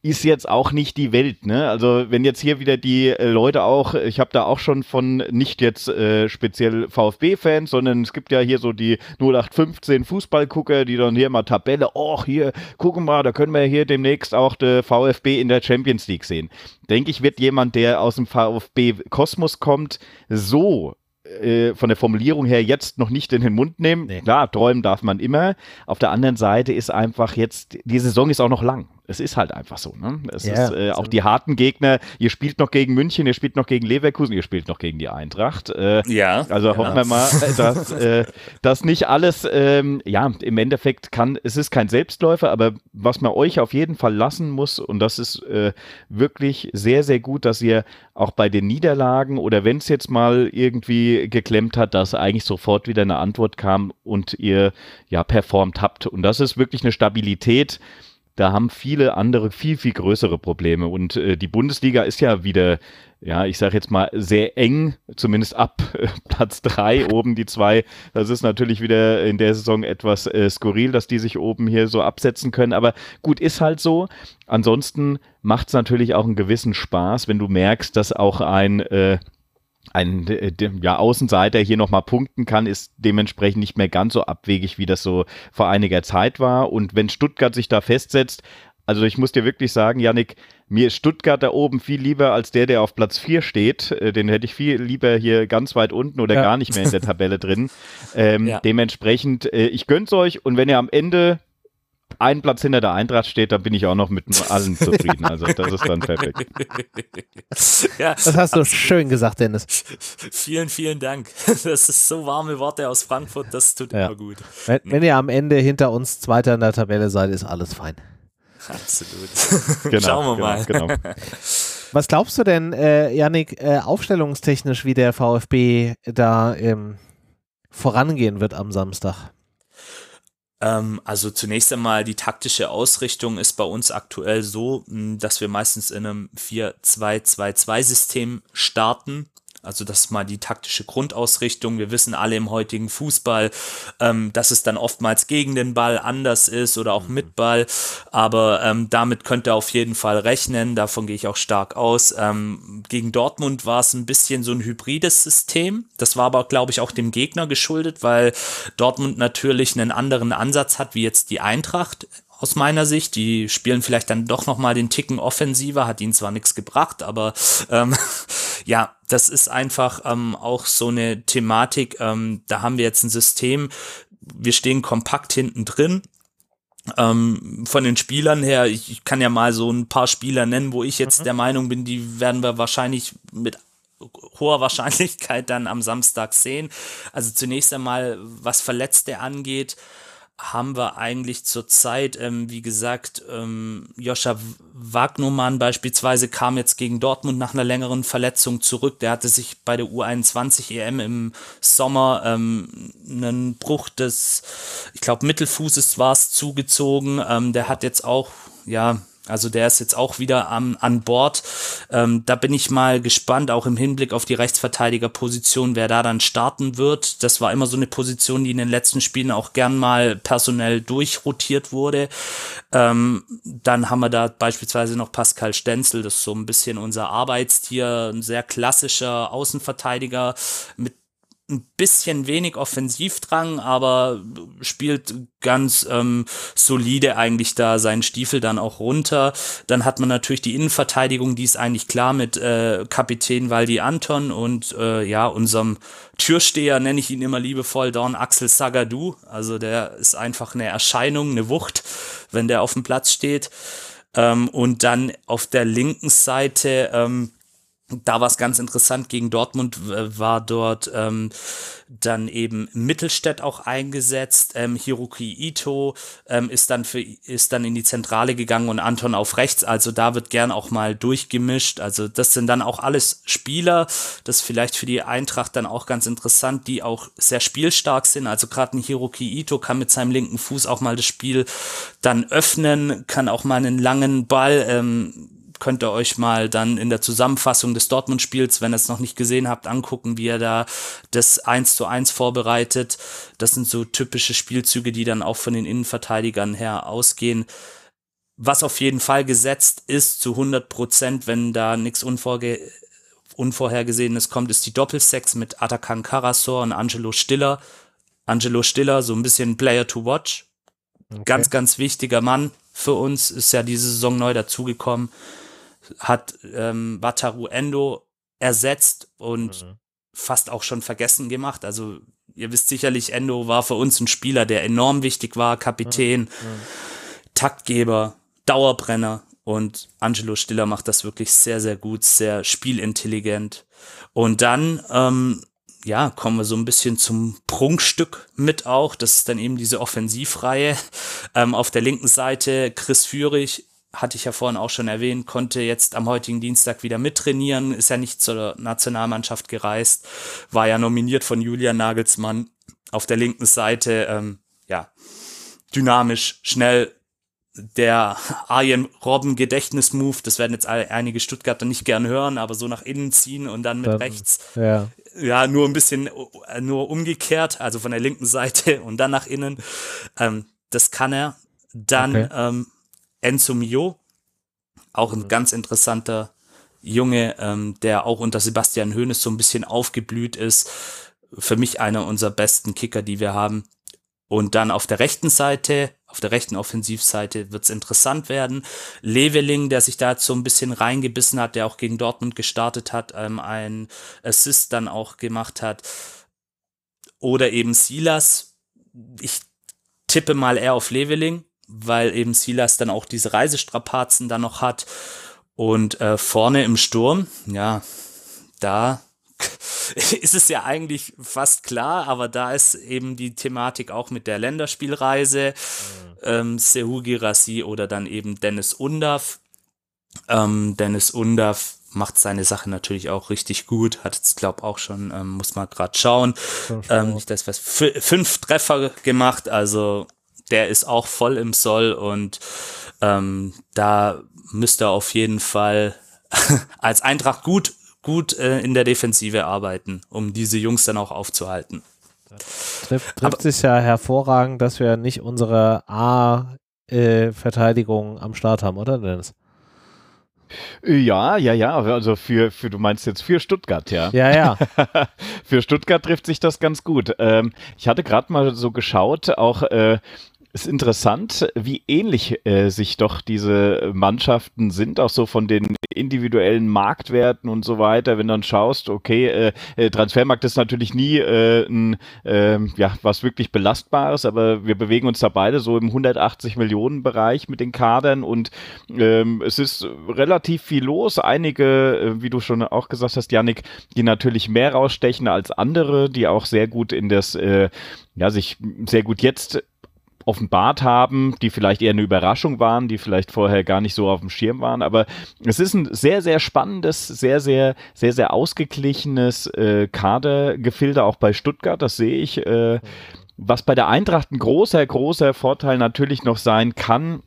ist jetzt auch nicht die Welt, ne? Also wenn jetzt hier wieder die äh, Leute auch, ich habe da auch schon von nicht jetzt äh, speziell VfB-Fans, sondern es gibt ja hier so die 0815 Fußballgucker, die dann hier mal Tabelle, oh hier, gucken mal, da können wir hier demnächst auch der VfB in der Champions League sehen. Denke ich, wird jemand, der aus dem VfB-Kosmos kommt, so äh, von der Formulierung her jetzt noch nicht in den Mund nehmen. Nee. Klar, träumen darf man immer. Auf der anderen Seite ist einfach jetzt, die Saison ist auch noch lang. Es ist halt einfach so. Ne? Es ja, ist äh, auch die harten Gegner. Ihr spielt noch gegen München, ihr spielt noch gegen Leverkusen, ihr spielt noch gegen die Eintracht. Äh, ja. Also hoffen wir mal, dass, äh, dass nicht alles, ähm, ja, im Endeffekt kann, es ist kein Selbstläufer, aber was man euch auf jeden Fall lassen muss, und das ist äh, wirklich sehr, sehr gut, dass ihr auch bei den Niederlagen oder wenn es jetzt mal irgendwie geklemmt hat, dass eigentlich sofort wieder eine Antwort kam und ihr ja performt habt. Und das ist wirklich eine Stabilität da haben viele andere viel, viel größere Probleme. Und äh, die Bundesliga ist ja wieder, ja, ich sage jetzt mal, sehr eng, zumindest ab äh, Platz drei oben die zwei. Das ist natürlich wieder in der Saison etwas äh, skurril, dass die sich oben hier so absetzen können. Aber gut, ist halt so. Ansonsten macht es natürlich auch einen gewissen Spaß, wenn du merkst, dass auch ein äh, ein äh, ja, Außenseiter hier nochmal punkten kann, ist dementsprechend nicht mehr ganz so abwegig, wie das so vor einiger Zeit war. Und wenn Stuttgart sich da festsetzt, also ich muss dir wirklich sagen, Yannick, mir ist Stuttgart da oben viel lieber als der, der auf Platz 4 steht. Äh, den hätte ich viel lieber hier ganz weit unten oder ja. gar nicht mehr in der Tabelle drin. Ähm, ja. Dementsprechend, äh, ich gönn's euch und wenn ihr am Ende einen Platz hinter der Eintracht steht, dann bin ich auch noch mit allen zufrieden. Also das ist dann perfekt. Ja, das hast du schön gesagt, Dennis. Vielen, vielen Dank. Das ist so warme Worte aus Frankfurt, das tut ja. immer gut. Wenn, wenn, ihr am Ende hinter uns Zweiter in der Tabelle seid, ist alles fein. Absolut. Genau, Schauen wir mal. Genau. Was glaubst du denn, äh, Yannick, äh, aufstellungstechnisch, wie der VfB da ähm, vorangehen wird am Samstag? Ähm, also zunächst einmal die taktische Ausrichtung ist bei uns aktuell so, dass wir meistens in einem 4-2-2-2-System starten. Also das ist mal die taktische Grundausrichtung. Wir wissen alle im heutigen Fußball, ähm, dass es dann oftmals gegen den Ball anders ist oder auch mit mhm. Ball. Aber ähm, damit könnt ihr auf jeden Fall rechnen. Davon gehe ich auch stark aus. Ähm, gegen Dortmund war es ein bisschen so ein hybrides System. Das war aber, glaube ich, auch dem Gegner geschuldet, weil Dortmund natürlich einen anderen Ansatz hat wie jetzt die Eintracht aus meiner Sicht. Die spielen vielleicht dann doch noch mal den Ticken offensiver, hat ihnen zwar nichts gebracht, aber ähm, ja, das ist einfach ähm, auch so eine Thematik. Ähm, da haben wir jetzt ein System, wir stehen kompakt hinten drin. Ähm, von den Spielern her, ich, ich, kann ja mal so ein paar Spieler nennen, wo ich jetzt mhm. der Meinung bin, die werden wir wahrscheinlich mit hoher Wahrscheinlichkeit dann am Samstag sehen. Also zunächst einmal, was Verletzte angeht, haben wir eigentlich zurzeit, ähm, wie gesagt, ähm, Joscha Wagnumann beispielsweise kam jetzt gegen Dortmund nach einer längeren Verletzung zurück. Der hatte sich bei der U21 EM im Sommer ähm, einen Bruch des, ich glaube, Mittelfußes war es zugezogen. Ähm, der hat jetzt auch, ja, also der ist jetzt auch wieder am, an Bord. Ähm, da bin ich mal gespannt, auch im Hinblick auf die Rechtsverteidigerposition, wer da dann starten wird. Das war immer so eine Position, die in den letzten Spielen auch gern mal personell durchrotiert wurde. Ähm, dann haben wir da beispielsweise noch Pascal Stenzel, das ist so ein bisschen unser Arbeitstier, ein sehr klassischer Außenverteidiger mit ein bisschen wenig Offensivdrang, aber spielt ganz ähm, solide eigentlich da seinen Stiefel dann auch runter. Dann hat man natürlich die Innenverteidigung, die ist eigentlich klar mit äh, Kapitän Waldi Anton und äh, ja, unserem Türsteher nenne ich ihn immer liebevoll, Dorn Axel Sagadou. Also der ist einfach eine Erscheinung, eine Wucht, wenn der auf dem Platz steht. Ähm, und dann auf der linken Seite ähm, da war es ganz interessant. Gegen Dortmund war dort ähm, dann eben Mittelstädt auch eingesetzt. Ähm, Hiroki Ito ähm, ist dann für ist dann in die Zentrale gegangen und Anton auf rechts. Also da wird gern auch mal durchgemischt. Also das sind dann auch alles Spieler. Das vielleicht für die Eintracht dann auch ganz interessant, die auch sehr spielstark sind. Also gerade ein Hiroki Ito kann mit seinem linken Fuß auch mal das Spiel dann öffnen, kann auch mal einen langen Ball ähm, könnt ihr euch mal dann in der Zusammenfassung des Dortmund-Spiels, wenn ihr es noch nicht gesehen habt, angucken, wie er da das 1 zu 1 vorbereitet. Das sind so typische Spielzüge, die dann auch von den Innenverteidigern her ausgehen. Was auf jeden Fall gesetzt ist zu 100 Prozent, wenn da nichts Unvorge Unvorhergesehenes kommt, ist die Doppelsex mit Atakan Karasor und Angelo Stiller. Angelo Stiller, so ein bisschen Player to Watch. Okay. Ganz, ganz wichtiger Mann für uns, ist ja diese Saison neu dazugekommen hat ähm, Wataru Endo ersetzt und mhm. fast auch schon vergessen gemacht. Also ihr wisst sicherlich, Endo war für uns ein Spieler, der enorm wichtig war, Kapitän, mhm. mhm. Taktgeber, Dauerbrenner und Angelo Stiller macht das wirklich sehr, sehr gut, sehr spielintelligent. Und dann, ähm, ja, kommen wir so ein bisschen zum Prunkstück mit auch. Das ist dann eben diese Offensivreihe. Ähm, auf der linken Seite Chris Führig, hatte ich ja vorhin auch schon erwähnt, konnte jetzt am heutigen Dienstag wieder mittrainieren, ist ja nicht zur Nationalmannschaft gereist, war ja nominiert von Julian Nagelsmann auf der linken Seite, ähm, ja, dynamisch, schnell, der Arjen Robben Gedächtnismove, das werden jetzt einige Stuttgarter nicht gern hören, aber so nach innen ziehen und dann mit dann, rechts, ja. ja, nur ein bisschen, nur umgekehrt, also von der linken Seite und dann nach innen, ähm, das kann er. Dann okay. ähm, Enzo Mio, auch ein mhm. ganz interessanter Junge, ähm, der auch unter Sebastian Hoeneß so ein bisschen aufgeblüht ist. Für mich einer unserer besten Kicker, die wir haben. Und dann auf der rechten Seite, auf der rechten Offensivseite wird es interessant werden. Leveling, der sich da jetzt so ein bisschen reingebissen hat, der auch gegen Dortmund gestartet hat, ähm, ein Assist dann auch gemacht hat. Oder eben Silas. Ich tippe mal eher auf Leveling weil eben Silas dann auch diese Reisestrapazen dann noch hat. Und äh, vorne im Sturm, ja, da ist es ja eigentlich fast klar, aber da ist eben die Thematik auch mit der Länderspielreise. Mhm. Ähm, Sehu Girassi oder dann eben Dennis Undav. Ähm, Dennis Undav macht seine Sache natürlich auch richtig gut, hat jetzt glaube auch schon, ähm, muss man gerade schauen, ähm, das was, fünf Treffer gemacht, also der ist auch voll im Soll und ähm, da müsste auf jeden Fall als Eintracht gut, gut äh, in der Defensive arbeiten, um diese Jungs dann auch aufzuhalten. Trifft, trifft sich ja hervorragend, dass wir nicht unsere A-Verteidigung am Start haben, oder Dennis? Ja, ja, ja, also für, für, du meinst jetzt für Stuttgart, ja. Ja, ja. für Stuttgart trifft sich das ganz gut. Ähm, ich hatte gerade mal so geschaut, auch äh, ist interessant, wie ähnlich äh, sich doch diese Mannschaften sind, auch so von den individuellen Marktwerten und so weiter. Wenn du dann schaust, okay, äh, äh Transfermarkt ist natürlich nie äh, ein, äh, ja, was wirklich belastbares, aber wir bewegen uns da beide so im 180 Millionen Bereich mit den Kadern und ähm, es ist relativ viel los. Einige, äh, wie du schon auch gesagt hast, Yannick, die natürlich mehr rausstechen als andere, die auch sehr gut in das, äh, ja, sich sehr gut jetzt offenbart haben, die vielleicht eher eine Überraschung waren, die vielleicht vorher gar nicht so auf dem Schirm waren. Aber es ist ein sehr, sehr spannendes, sehr, sehr, sehr, sehr ausgeglichenes äh, Kadergefilde auch bei Stuttgart. Das sehe ich. Äh, was bei der Eintracht ein großer, großer Vorteil natürlich noch sein kann,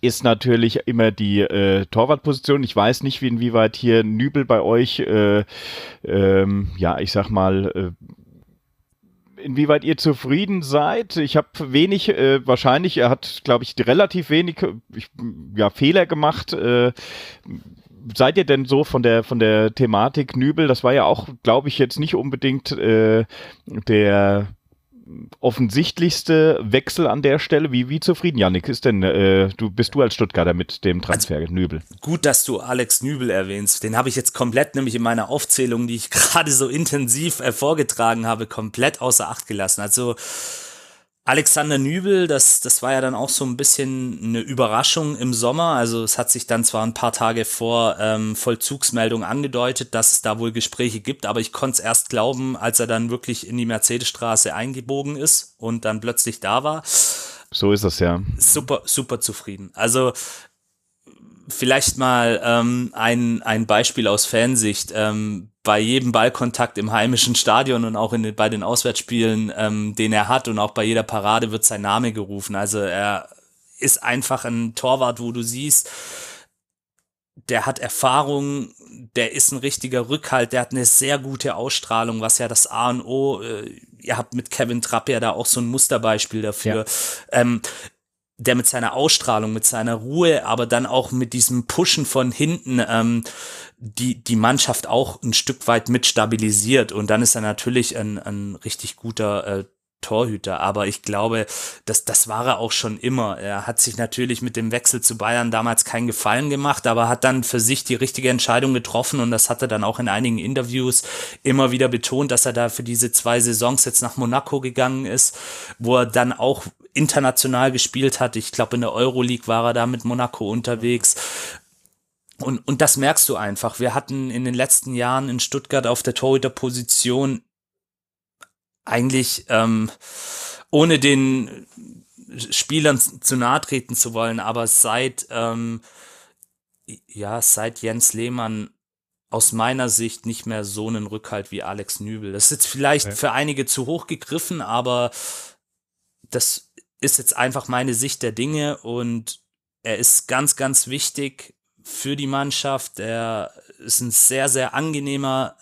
ist natürlich immer die äh, Torwartposition. Ich weiß nicht, wie inwieweit hier Nübel bei euch, äh, ähm, ja, ich sag mal, äh, inwieweit ihr zufrieden seid. Ich habe wenig, äh, wahrscheinlich, er hat, glaube ich, relativ wenig ich, ja, Fehler gemacht. Äh, seid ihr denn so von der von der Thematik Nübel? Das war ja auch, glaube ich, jetzt nicht unbedingt äh, der offensichtlichste Wechsel an der Stelle. Wie, wie zufrieden, Janik, ist denn, äh, du bist du als Stuttgarter mit dem Transfer also, Nübel? Gut, dass du Alex Nübel erwähnst. Den habe ich jetzt komplett nämlich in meiner Aufzählung, die ich gerade so intensiv äh, vorgetragen habe, komplett außer Acht gelassen. Also Alexander Nübel, das, das war ja dann auch so ein bisschen eine Überraschung im Sommer. Also es hat sich dann zwar ein paar Tage vor ähm, Vollzugsmeldung angedeutet, dass es da wohl Gespräche gibt, aber ich konnte es erst glauben, als er dann wirklich in die Mercedesstraße eingebogen ist und dann plötzlich da war. So ist es ja. Super, super zufrieden. Also vielleicht mal ähm, ein, ein Beispiel aus Fansicht. Ähm, bei jedem Ballkontakt im heimischen Stadion und auch in, bei den Auswärtsspielen, ähm, den er hat und auch bei jeder Parade wird sein Name gerufen. Also er ist einfach ein Torwart, wo du siehst, der hat Erfahrung, der ist ein richtiger Rückhalt, der hat eine sehr gute Ausstrahlung, was ja das A und O, äh, ihr habt mit Kevin Trapp ja da auch so ein Musterbeispiel dafür. Ja. Ähm, der mit seiner Ausstrahlung, mit seiner Ruhe, aber dann auch mit diesem Pushen von hinten ähm, die, die Mannschaft auch ein Stück weit mit stabilisiert. Und dann ist er natürlich ein, ein richtig guter äh, Torhüter. Aber ich glaube, das, das war er auch schon immer. Er hat sich natürlich mit dem Wechsel zu Bayern damals keinen Gefallen gemacht, aber hat dann für sich die richtige Entscheidung getroffen und das hat er dann auch in einigen Interviews immer wieder betont, dass er da für diese zwei Saisons jetzt nach Monaco gegangen ist, wo er dann auch international gespielt hat. Ich glaube, in der Euroleague war er da mit Monaco unterwegs. Und, und das merkst du einfach. Wir hatten in den letzten Jahren in Stuttgart auf der Torhüterposition eigentlich ähm, ohne den Spielern zu nahe treten zu wollen, aber seit ähm, ja seit Jens Lehmann aus meiner Sicht nicht mehr so einen Rückhalt wie Alex Nübel. Das ist jetzt vielleicht okay. für einige zu hoch gegriffen, aber das ist jetzt einfach meine Sicht der Dinge und er ist ganz, ganz wichtig für die Mannschaft. Er ist ein sehr, sehr angenehmer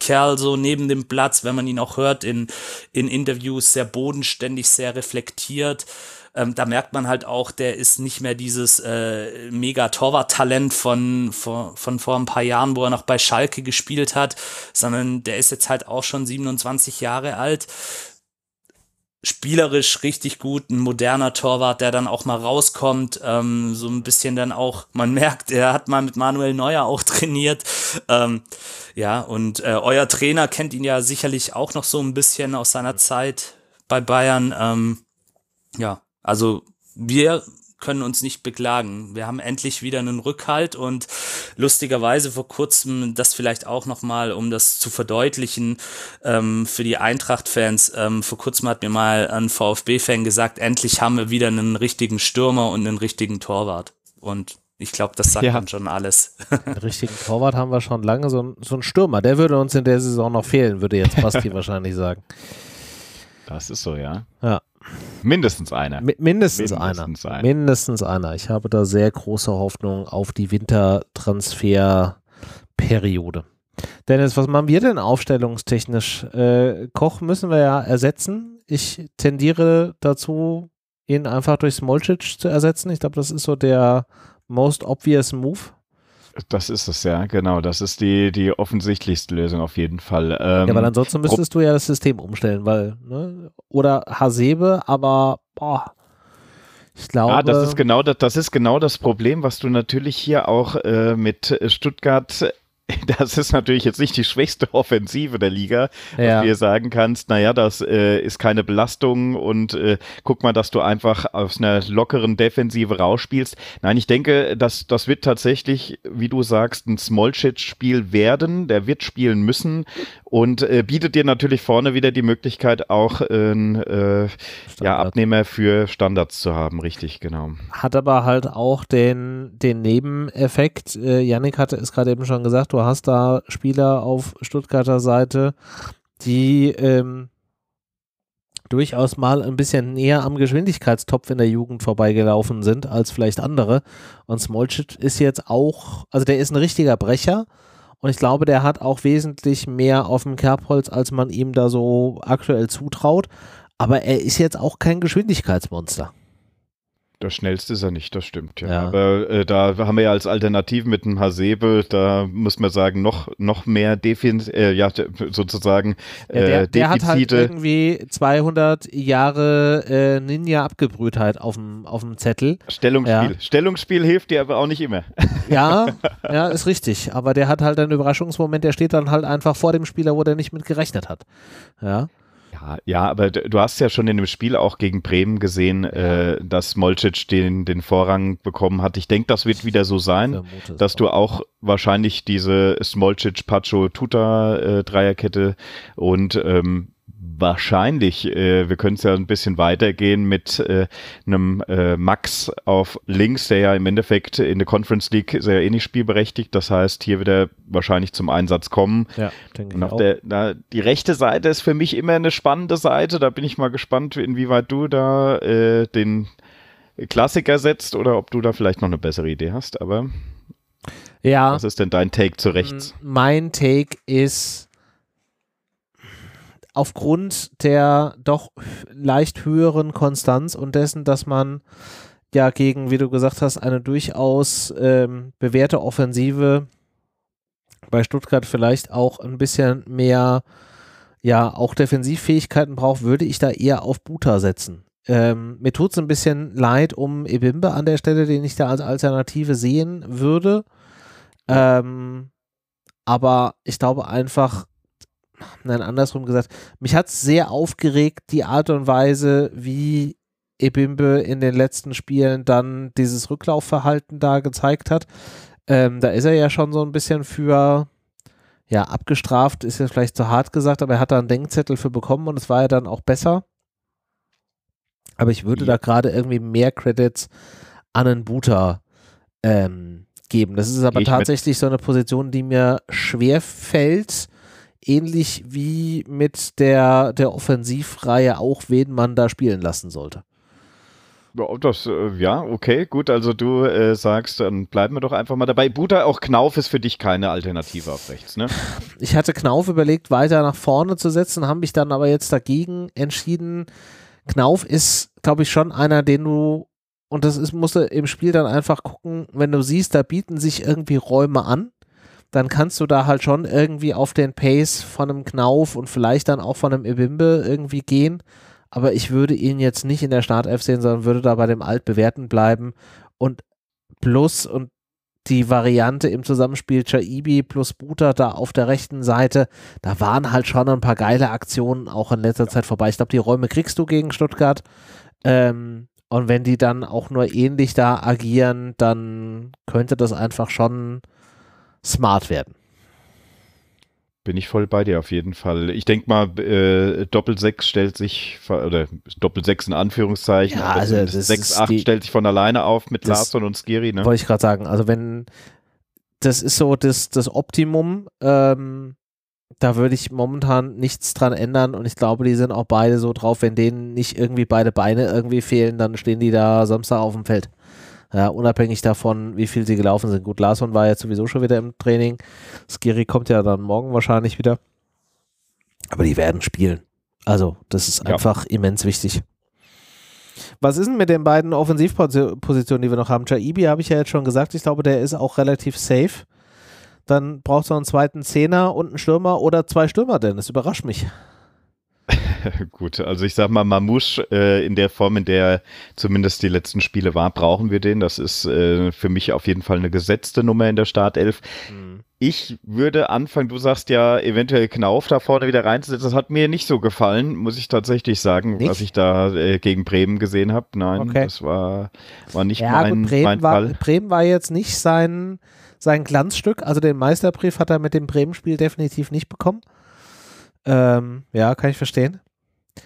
Kerl so neben dem Platz, wenn man ihn auch hört in, in Interviews, sehr bodenständig, sehr reflektiert. Ähm, da merkt man halt auch, der ist nicht mehr dieses äh, mega Torwart-Talent von, von, von vor ein paar Jahren, wo er noch bei Schalke gespielt hat, sondern der ist jetzt halt auch schon 27 Jahre alt spielerisch richtig gut, ein moderner Torwart, der dann auch mal rauskommt, ähm, so ein bisschen dann auch, man merkt, er hat mal mit Manuel Neuer auch trainiert, ähm, ja, und äh, euer Trainer kennt ihn ja sicherlich auch noch so ein bisschen aus seiner Zeit bei Bayern, ähm, ja, also wir können uns nicht beklagen. Wir haben endlich wieder einen Rückhalt und lustigerweise vor kurzem, das vielleicht auch nochmal, um das zu verdeutlichen, ähm, für die Eintracht-Fans, ähm, vor kurzem hat mir mal ein VfB-Fan gesagt, endlich haben wir wieder einen richtigen Stürmer und einen richtigen Torwart. Und ich glaube, das sagt ja. dann schon alles. Den richtigen Torwart haben wir schon lange, so ein, so ein Stürmer, der würde uns in der Saison noch fehlen, würde jetzt Basti wahrscheinlich sagen. Das ist so, ja. Ja. Mindestens einer. Mi mindestens, mindestens einer. einer. Mindestens einer. Ich habe da sehr große Hoffnung auf die Wintertransferperiode. Dennis, was machen wir denn aufstellungstechnisch? Äh, Koch müssen wir ja ersetzen. Ich tendiere dazu, ihn einfach durch Smolcic zu ersetzen. Ich glaube, das ist so der most obvious Move. Das ist es ja, genau. Das ist die, die offensichtlichste Lösung auf jeden Fall. Ähm, ja, weil ansonsten müsstest du ja das System umstellen, weil, ne? Oder Hasebe, aber boah. Ich glaube. Ah, das ist genau das, das ist genau das Problem, was du natürlich hier auch äh, mit Stuttgart das ist natürlich jetzt nicht die schwächste Offensive der Liga, ja. dass du dir sagen kannst, naja, das äh, ist keine Belastung und äh, guck mal, dass du einfach aus einer lockeren Defensive rausspielst. Nein, ich denke, dass das wird tatsächlich, wie du sagst, ein Smolcic-Spiel werden. Der wird spielen müssen und äh, bietet dir natürlich vorne wieder die Möglichkeit, auch einen äh, ja, Abnehmer für Standards zu haben, richtig, genau. Hat aber halt auch den, den Nebeneffekt, äh, Yannick hatte es gerade eben schon gesagt, du hast da Spieler auf Stuttgarter Seite, die ähm, durchaus mal ein bisschen näher am Geschwindigkeitstopf in der Jugend vorbeigelaufen sind als vielleicht andere. Und Smolcic ist jetzt auch, also der ist ein richtiger Brecher. Und ich glaube, der hat auch wesentlich mehr auf dem Kerbholz, als man ihm da so aktuell zutraut. Aber er ist jetzt auch kein Geschwindigkeitsmonster. Das schnellste ist er nicht, das stimmt. Ja. ja. Aber äh, da haben wir ja als Alternative mit dem Hasebe, da muss man sagen, noch, noch mehr Defin äh, ja, sozusagen äh, ja, der, der hat halt irgendwie 200 Jahre äh, Ninja-Abgebrühtheit auf dem, auf dem Zettel. Stellungsspiel. Ja. Stellungsspiel hilft dir aber auch nicht immer. Ja, ja, ist richtig. Aber der hat halt einen Überraschungsmoment, der steht dann halt einfach vor dem Spieler, wo der nicht mit gerechnet hat. Ja. Ja, ja, aber du hast ja schon in dem Spiel auch gegen Bremen gesehen, äh, dass Molcic den, den Vorrang bekommen hat. Ich denke, das wird wieder so sein, dass du auch wahrscheinlich diese Smolcic, Pacho, Tuta äh, Dreierkette und ähm, wahrscheinlich, äh, wir können es ja ein bisschen weitergehen mit äh, einem äh, Max auf links, der ja im Endeffekt in der Conference League sehr ähnlich spielberechtigt. Das heißt, hier wird er wahrscheinlich zum Einsatz kommen. Ja, denke ich auch. Der, na, die rechte Seite ist für mich immer eine spannende Seite. Da bin ich mal gespannt, inwieweit du da äh, den Klassiker setzt oder ob du da vielleicht noch eine bessere Idee hast. Aber ja. was ist denn dein Take zu rechts? Mein Take ist aufgrund der doch leicht höheren Konstanz und dessen, dass man ja gegen, wie du gesagt hast, eine durchaus ähm, bewährte Offensive bei Stuttgart vielleicht auch ein bisschen mehr, ja, auch Defensivfähigkeiten braucht, würde ich da eher auf Buta setzen. Ähm, mir tut es ein bisschen leid um Ebimbe an der Stelle, den ich da als Alternative sehen würde. Ähm, aber ich glaube einfach, nein, andersrum gesagt, mich hat es sehr aufgeregt, die Art und Weise, wie Ebimbe in den letzten Spielen dann dieses Rücklaufverhalten da gezeigt hat. Ähm, da ist er ja schon so ein bisschen für, ja, abgestraft, ist jetzt vielleicht zu hart gesagt, aber er hat da einen Denkzettel für bekommen und es war ja dann auch besser. Aber ich würde ja. da gerade irgendwie mehr Credits an einen Booter ähm, geben. Das ist aber ich tatsächlich so eine Position, die mir schwer fällt, ähnlich wie mit der, der Offensivreihe auch, wen man da spielen lassen sollte. Das, äh, ja, okay, gut. Also du äh, sagst, dann bleiben wir doch einfach mal dabei. Buta, auch Knauf ist für dich keine Alternative auf rechts, ne? Ich hatte Knauf überlegt, weiter nach vorne zu setzen, habe mich dann aber jetzt dagegen entschieden. Knauf ist, glaube ich, schon einer, den du, und das ist, musst du im Spiel dann einfach gucken, wenn du siehst, da bieten sich irgendwie Räume an dann kannst du da halt schon irgendwie auf den Pace von einem Knauf und vielleicht dann auch von einem Ebimbe irgendwie gehen. Aber ich würde ihn jetzt nicht in der Startelf sehen, sondern würde da bei dem Altbewährten bleiben. Und plus und die Variante im Zusammenspiel Chaibi plus Buta da auf der rechten Seite, da waren halt schon ein paar geile Aktionen auch in letzter Zeit vorbei. Ich glaube, die Räume kriegst du gegen Stuttgart. Ähm, und wenn die dann auch nur ähnlich da agieren, dann könnte das einfach schon smart werden. Bin ich voll bei dir auf jeden Fall. Ich denke mal, äh, Doppel 6 stellt sich, oder Doppel 6 in Anführungszeichen, ja, also 6, 8 stellt sich von alleine auf mit Larsson und Skiri. Ne? Wollte ich gerade sagen. Also wenn, das ist so das, das Optimum, ähm, da würde ich momentan nichts dran ändern und ich glaube, die sind auch beide so drauf, wenn denen nicht irgendwie beide Beine irgendwie fehlen, dann stehen die da Samstag auf dem Feld. Ja, unabhängig davon, wie viel sie gelaufen sind. Gut, Larson war jetzt sowieso schon wieder im Training. Skiri kommt ja dann morgen wahrscheinlich wieder. Aber die werden spielen. Also, das ist ja. einfach immens wichtig. Was ist denn mit den beiden Offensivpositionen, die wir noch haben? Chaibi habe ich ja jetzt schon gesagt. Ich glaube, der ist auch relativ safe. Dann brauchst du einen zweiten Zehner und einen Stürmer oder zwei Stürmer, denn das überrascht mich. Gut, also ich sag mal, Mamouche äh, in der Form, in der zumindest die letzten Spiele war, brauchen wir den. Das ist äh, für mich auf jeden Fall eine gesetzte Nummer in der Startelf. Mhm. Ich würde anfangen, du sagst ja, eventuell Knauf da vorne wieder reinzusetzen. Das hat mir nicht so gefallen, muss ich tatsächlich sagen, nicht? was ich da äh, gegen Bremen gesehen habe. Nein, okay. das war, war nicht ja, mein, gut, Bremen mein war, Fall. Bremen war jetzt nicht sein, sein Glanzstück. Also den Meisterbrief hat er mit dem Bremen-Spiel definitiv nicht bekommen. Ähm, ja, kann ich verstehen.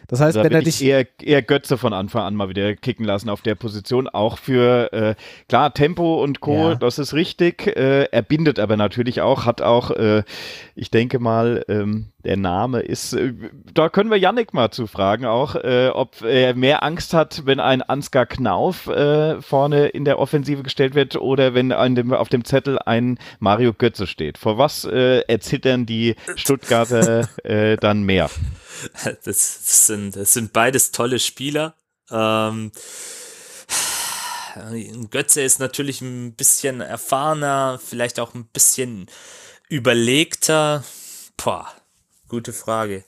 Das heißt, da wenn er dich. Eher, eher Götze von Anfang an mal wieder kicken lassen auf der Position. Auch für, äh, klar, Tempo und Co., ja. das ist richtig. Äh, er bindet aber natürlich auch, hat auch, äh, ich denke mal, ähm, der Name ist, äh, da können wir Yannick mal zu fragen auch, äh, ob er mehr Angst hat, wenn ein Ansgar Knauf äh, vorne in der Offensive gestellt wird oder wenn dem, auf dem Zettel ein Mario Götze steht. Vor was erzittern die Stuttgarter dann mehr? Das, das, sind, das sind beides tolle Spieler. Ähm, Götze ist natürlich ein bisschen erfahrener, vielleicht auch ein bisschen überlegter. Boah, gute Frage.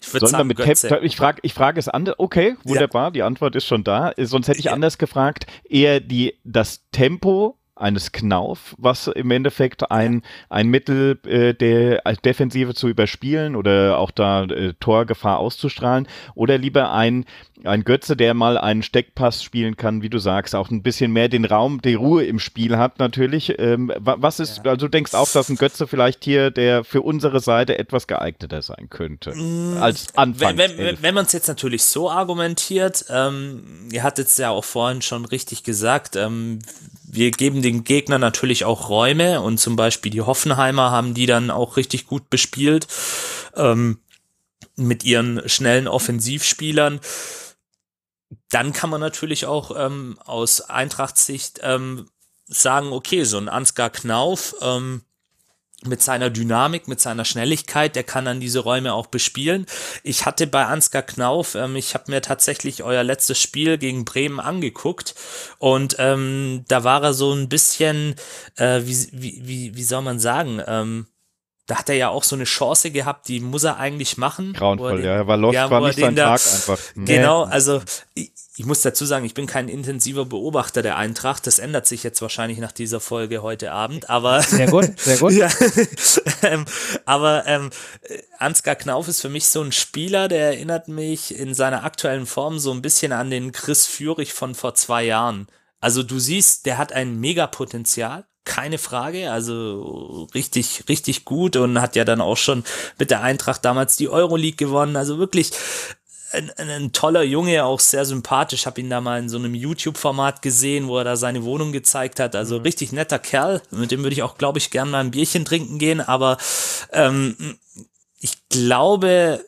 Ich würde sagen, mit Götze. ich frage ich frag es anders. Okay, wunderbar, ja. die Antwort ist schon da. Sonst hätte ich ja. anders gefragt. Eher die, das Tempo eines Knauf, was im Endeffekt ein, ein Mittel äh, der Defensive zu überspielen oder auch da äh, Torgefahr auszustrahlen. Oder lieber ein ein Götze, der mal einen Steckpass spielen kann, wie du sagst, auch ein bisschen mehr den Raum, die Ruhe im Spiel hat natürlich. Ähm, was ist, ja. also du denkst auch, dass ein Götze vielleicht hier der für unsere Seite etwas geeigneter sein könnte mm, als Anfang. Wenn, wenn, wenn man es jetzt natürlich so argumentiert, ähm, ihr hattet es ja auch vorhin schon richtig gesagt, ähm, wir geben den Gegner natürlich auch Räume und zum Beispiel die Hoffenheimer haben die dann auch richtig gut bespielt ähm, mit ihren schnellen Offensivspielern dann kann man natürlich auch ähm, aus Eintrachtssicht ähm, sagen, okay, so ein Ansgar Knauf ähm, mit seiner Dynamik, mit seiner Schnelligkeit, der kann dann diese Räume auch bespielen. Ich hatte bei Ansgar Knauf, ähm, ich habe mir tatsächlich euer letztes Spiel gegen Bremen angeguckt und ähm, da war er so ein bisschen, äh, wie, wie, wie, wie soll man sagen, ähm, da hat er ja auch so eine Chance gehabt, die muss er eigentlich machen. Grauenvoll, den, ja, er war lost, ja, war nicht sein da, Tag einfach. Genau, also ich, ich, muss dazu sagen, ich bin kein intensiver Beobachter der Eintracht, das ändert sich jetzt wahrscheinlich nach dieser Folge heute Abend, aber... Sehr gut, sehr gut. ja, ähm, aber ähm, Ansgar Knauf ist für mich so ein Spieler, der erinnert mich in seiner aktuellen Form so ein bisschen an den Chris Führig von vor zwei Jahren. Also du siehst, der hat ein Megapotenzial keine Frage. Also richtig, richtig gut und hat ja dann auch schon mit der Eintracht damals die Euroleague gewonnen. Also wirklich ein, ein, toller Junge, auch sehr sympathisch. Habe ihn da mal in so einem YouTube-Format gesehen, wo er da seine Wohnung gezeigt hat. Also mhm. richtig netter Kerl. Mit dem würde ich auch, glaube ich, gern mal ein Bierchen trinken gehen. Aber ähm, ich glaube,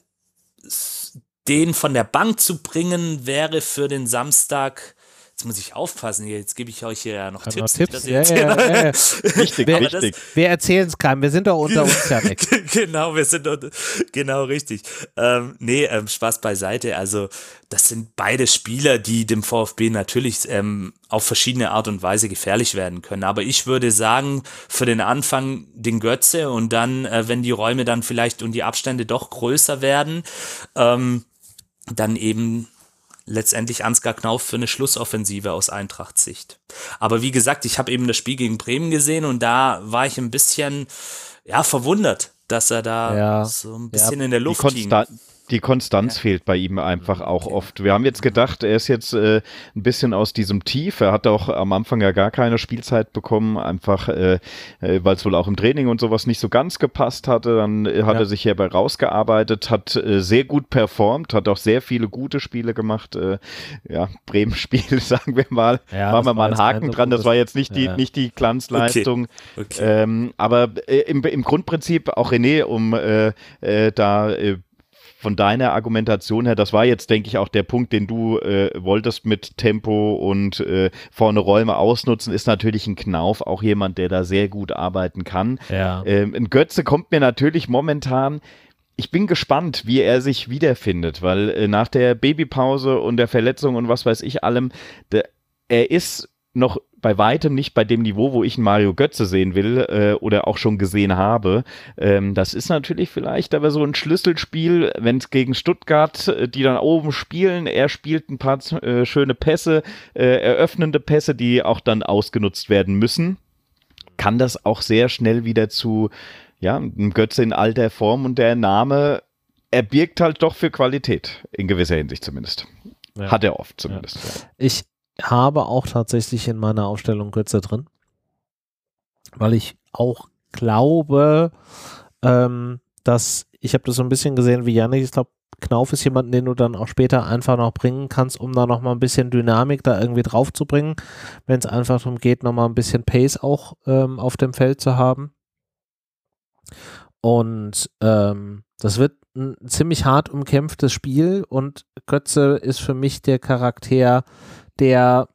den von der Bank zu bringen, wäre für den Samstag Jetzt muss ich aufpassen hier, jetzt gebe ich euch hier ja noch Tipps. Noch Tipps? Ja, ja, ja, ja, Richtig, wir, richtig. wir erzählen es keinem, wir sind doch unter uns ja weg. genau, wir sind unter, genau richtig. Ähm, nee, ähm, Spaß beiseite. Also das sind beide Spieler, die dem VfB natürlich ähm, auf verschiedene Art und Weise gefährlich werden können. Aber ich würde sagen, für den Anfang den Götze und dann, äh, wenn die Räume dann vielleicht und die Abstände doch größer werden, ähm, dann eben letztendlich Ansgar Knauf für eine Schlussoffensive aus Eintracht-Sicht. Aber wie gesagt, ich habe eben das Spiel gegen Bremen gesehen und da war ich ein bisschen ja verwundert, dass er da ja, so ein bisschen ja, in der Luft hing die Konstanz ja. fehlt bei ihm einfach auch okay. oft. Wir haben jetzt gedacht, er ist jetzt äh, ein bisschen aus diesem Tief. Er hat auch am Anfang ja gar keine Spielzeit bekommen, einfach äh, äh, weil es wohl auch im Training und sowas nicht so ganz gepasst hatte. Dann äh, hat ja. er sich hierbei rausgearbeitet, hat äh, sehr gut performt, hat auch sehr viele gute Spiele gemacht. Äh, ja, Bremen-Spiel, sagen wir mal. Ja, Machen wir mal einen Haken dran. Das war jetzt nicht die, ja. nicht die Glanzleistung. Okay. Okay. Ähm, aber im, im Grundprinzip auch René, um da von deiner Argumentation her, das war jetzt, denke ich, auch der Punkt, den du äh, wolltest mit Tempo und äh, vorne Räume ausnutzen, ist natürlich ein Knauf, auch jemand, der da sehr gut arbeiten kann. Ja. Ähm, ein Götze kommt mir natürlich momentan ich bin gespannt, wie er sich wiederfindet, weil äh, nach der Babypause und der Verletzung und was weiß ich allem, der, er ist noch bei weitem nicht bei dem Niveau, wo ich Mario Götze sehen will äh, oder auch schon gesehen habe. Ähm, das ist natürlich vielleicht aber so ein Schlüsselspiel, wenn es gegen Stuttgart, äh, die dann oben spielen, er spielt ein paar äh, schöne Pässe, äh, eröffnende Pässe, die auch dann ausgenutzt werden müssen, kann das auch sehr schnell wieder zu ja, einem Götze in alter Form und der Name er birgt halt doch für Qualität, in gewisser Hinsicht zumindest. Ja. Hat er oft zumindest. Ja. Ich habe auch tatsächlich in meiner Aufstellung Götze drin, weil ich auch glaube, ähm, dass ich habe das so ein bisschen gesehen wie Janik, ich glaube, Knauf ist jemand, den du dann auch später einfach noch bringen kannst, um da nochmal ein bisschen Dynamik da irgendwie drauf zu bringen, wenn es einfach darum geht, nochmal ein bisschen Pace auch ähm, auf dem Feld zu haben. Und ähm, das wird ein ziemlich hart umkämpftes Spiel und Götze ist für mich der Charakter, der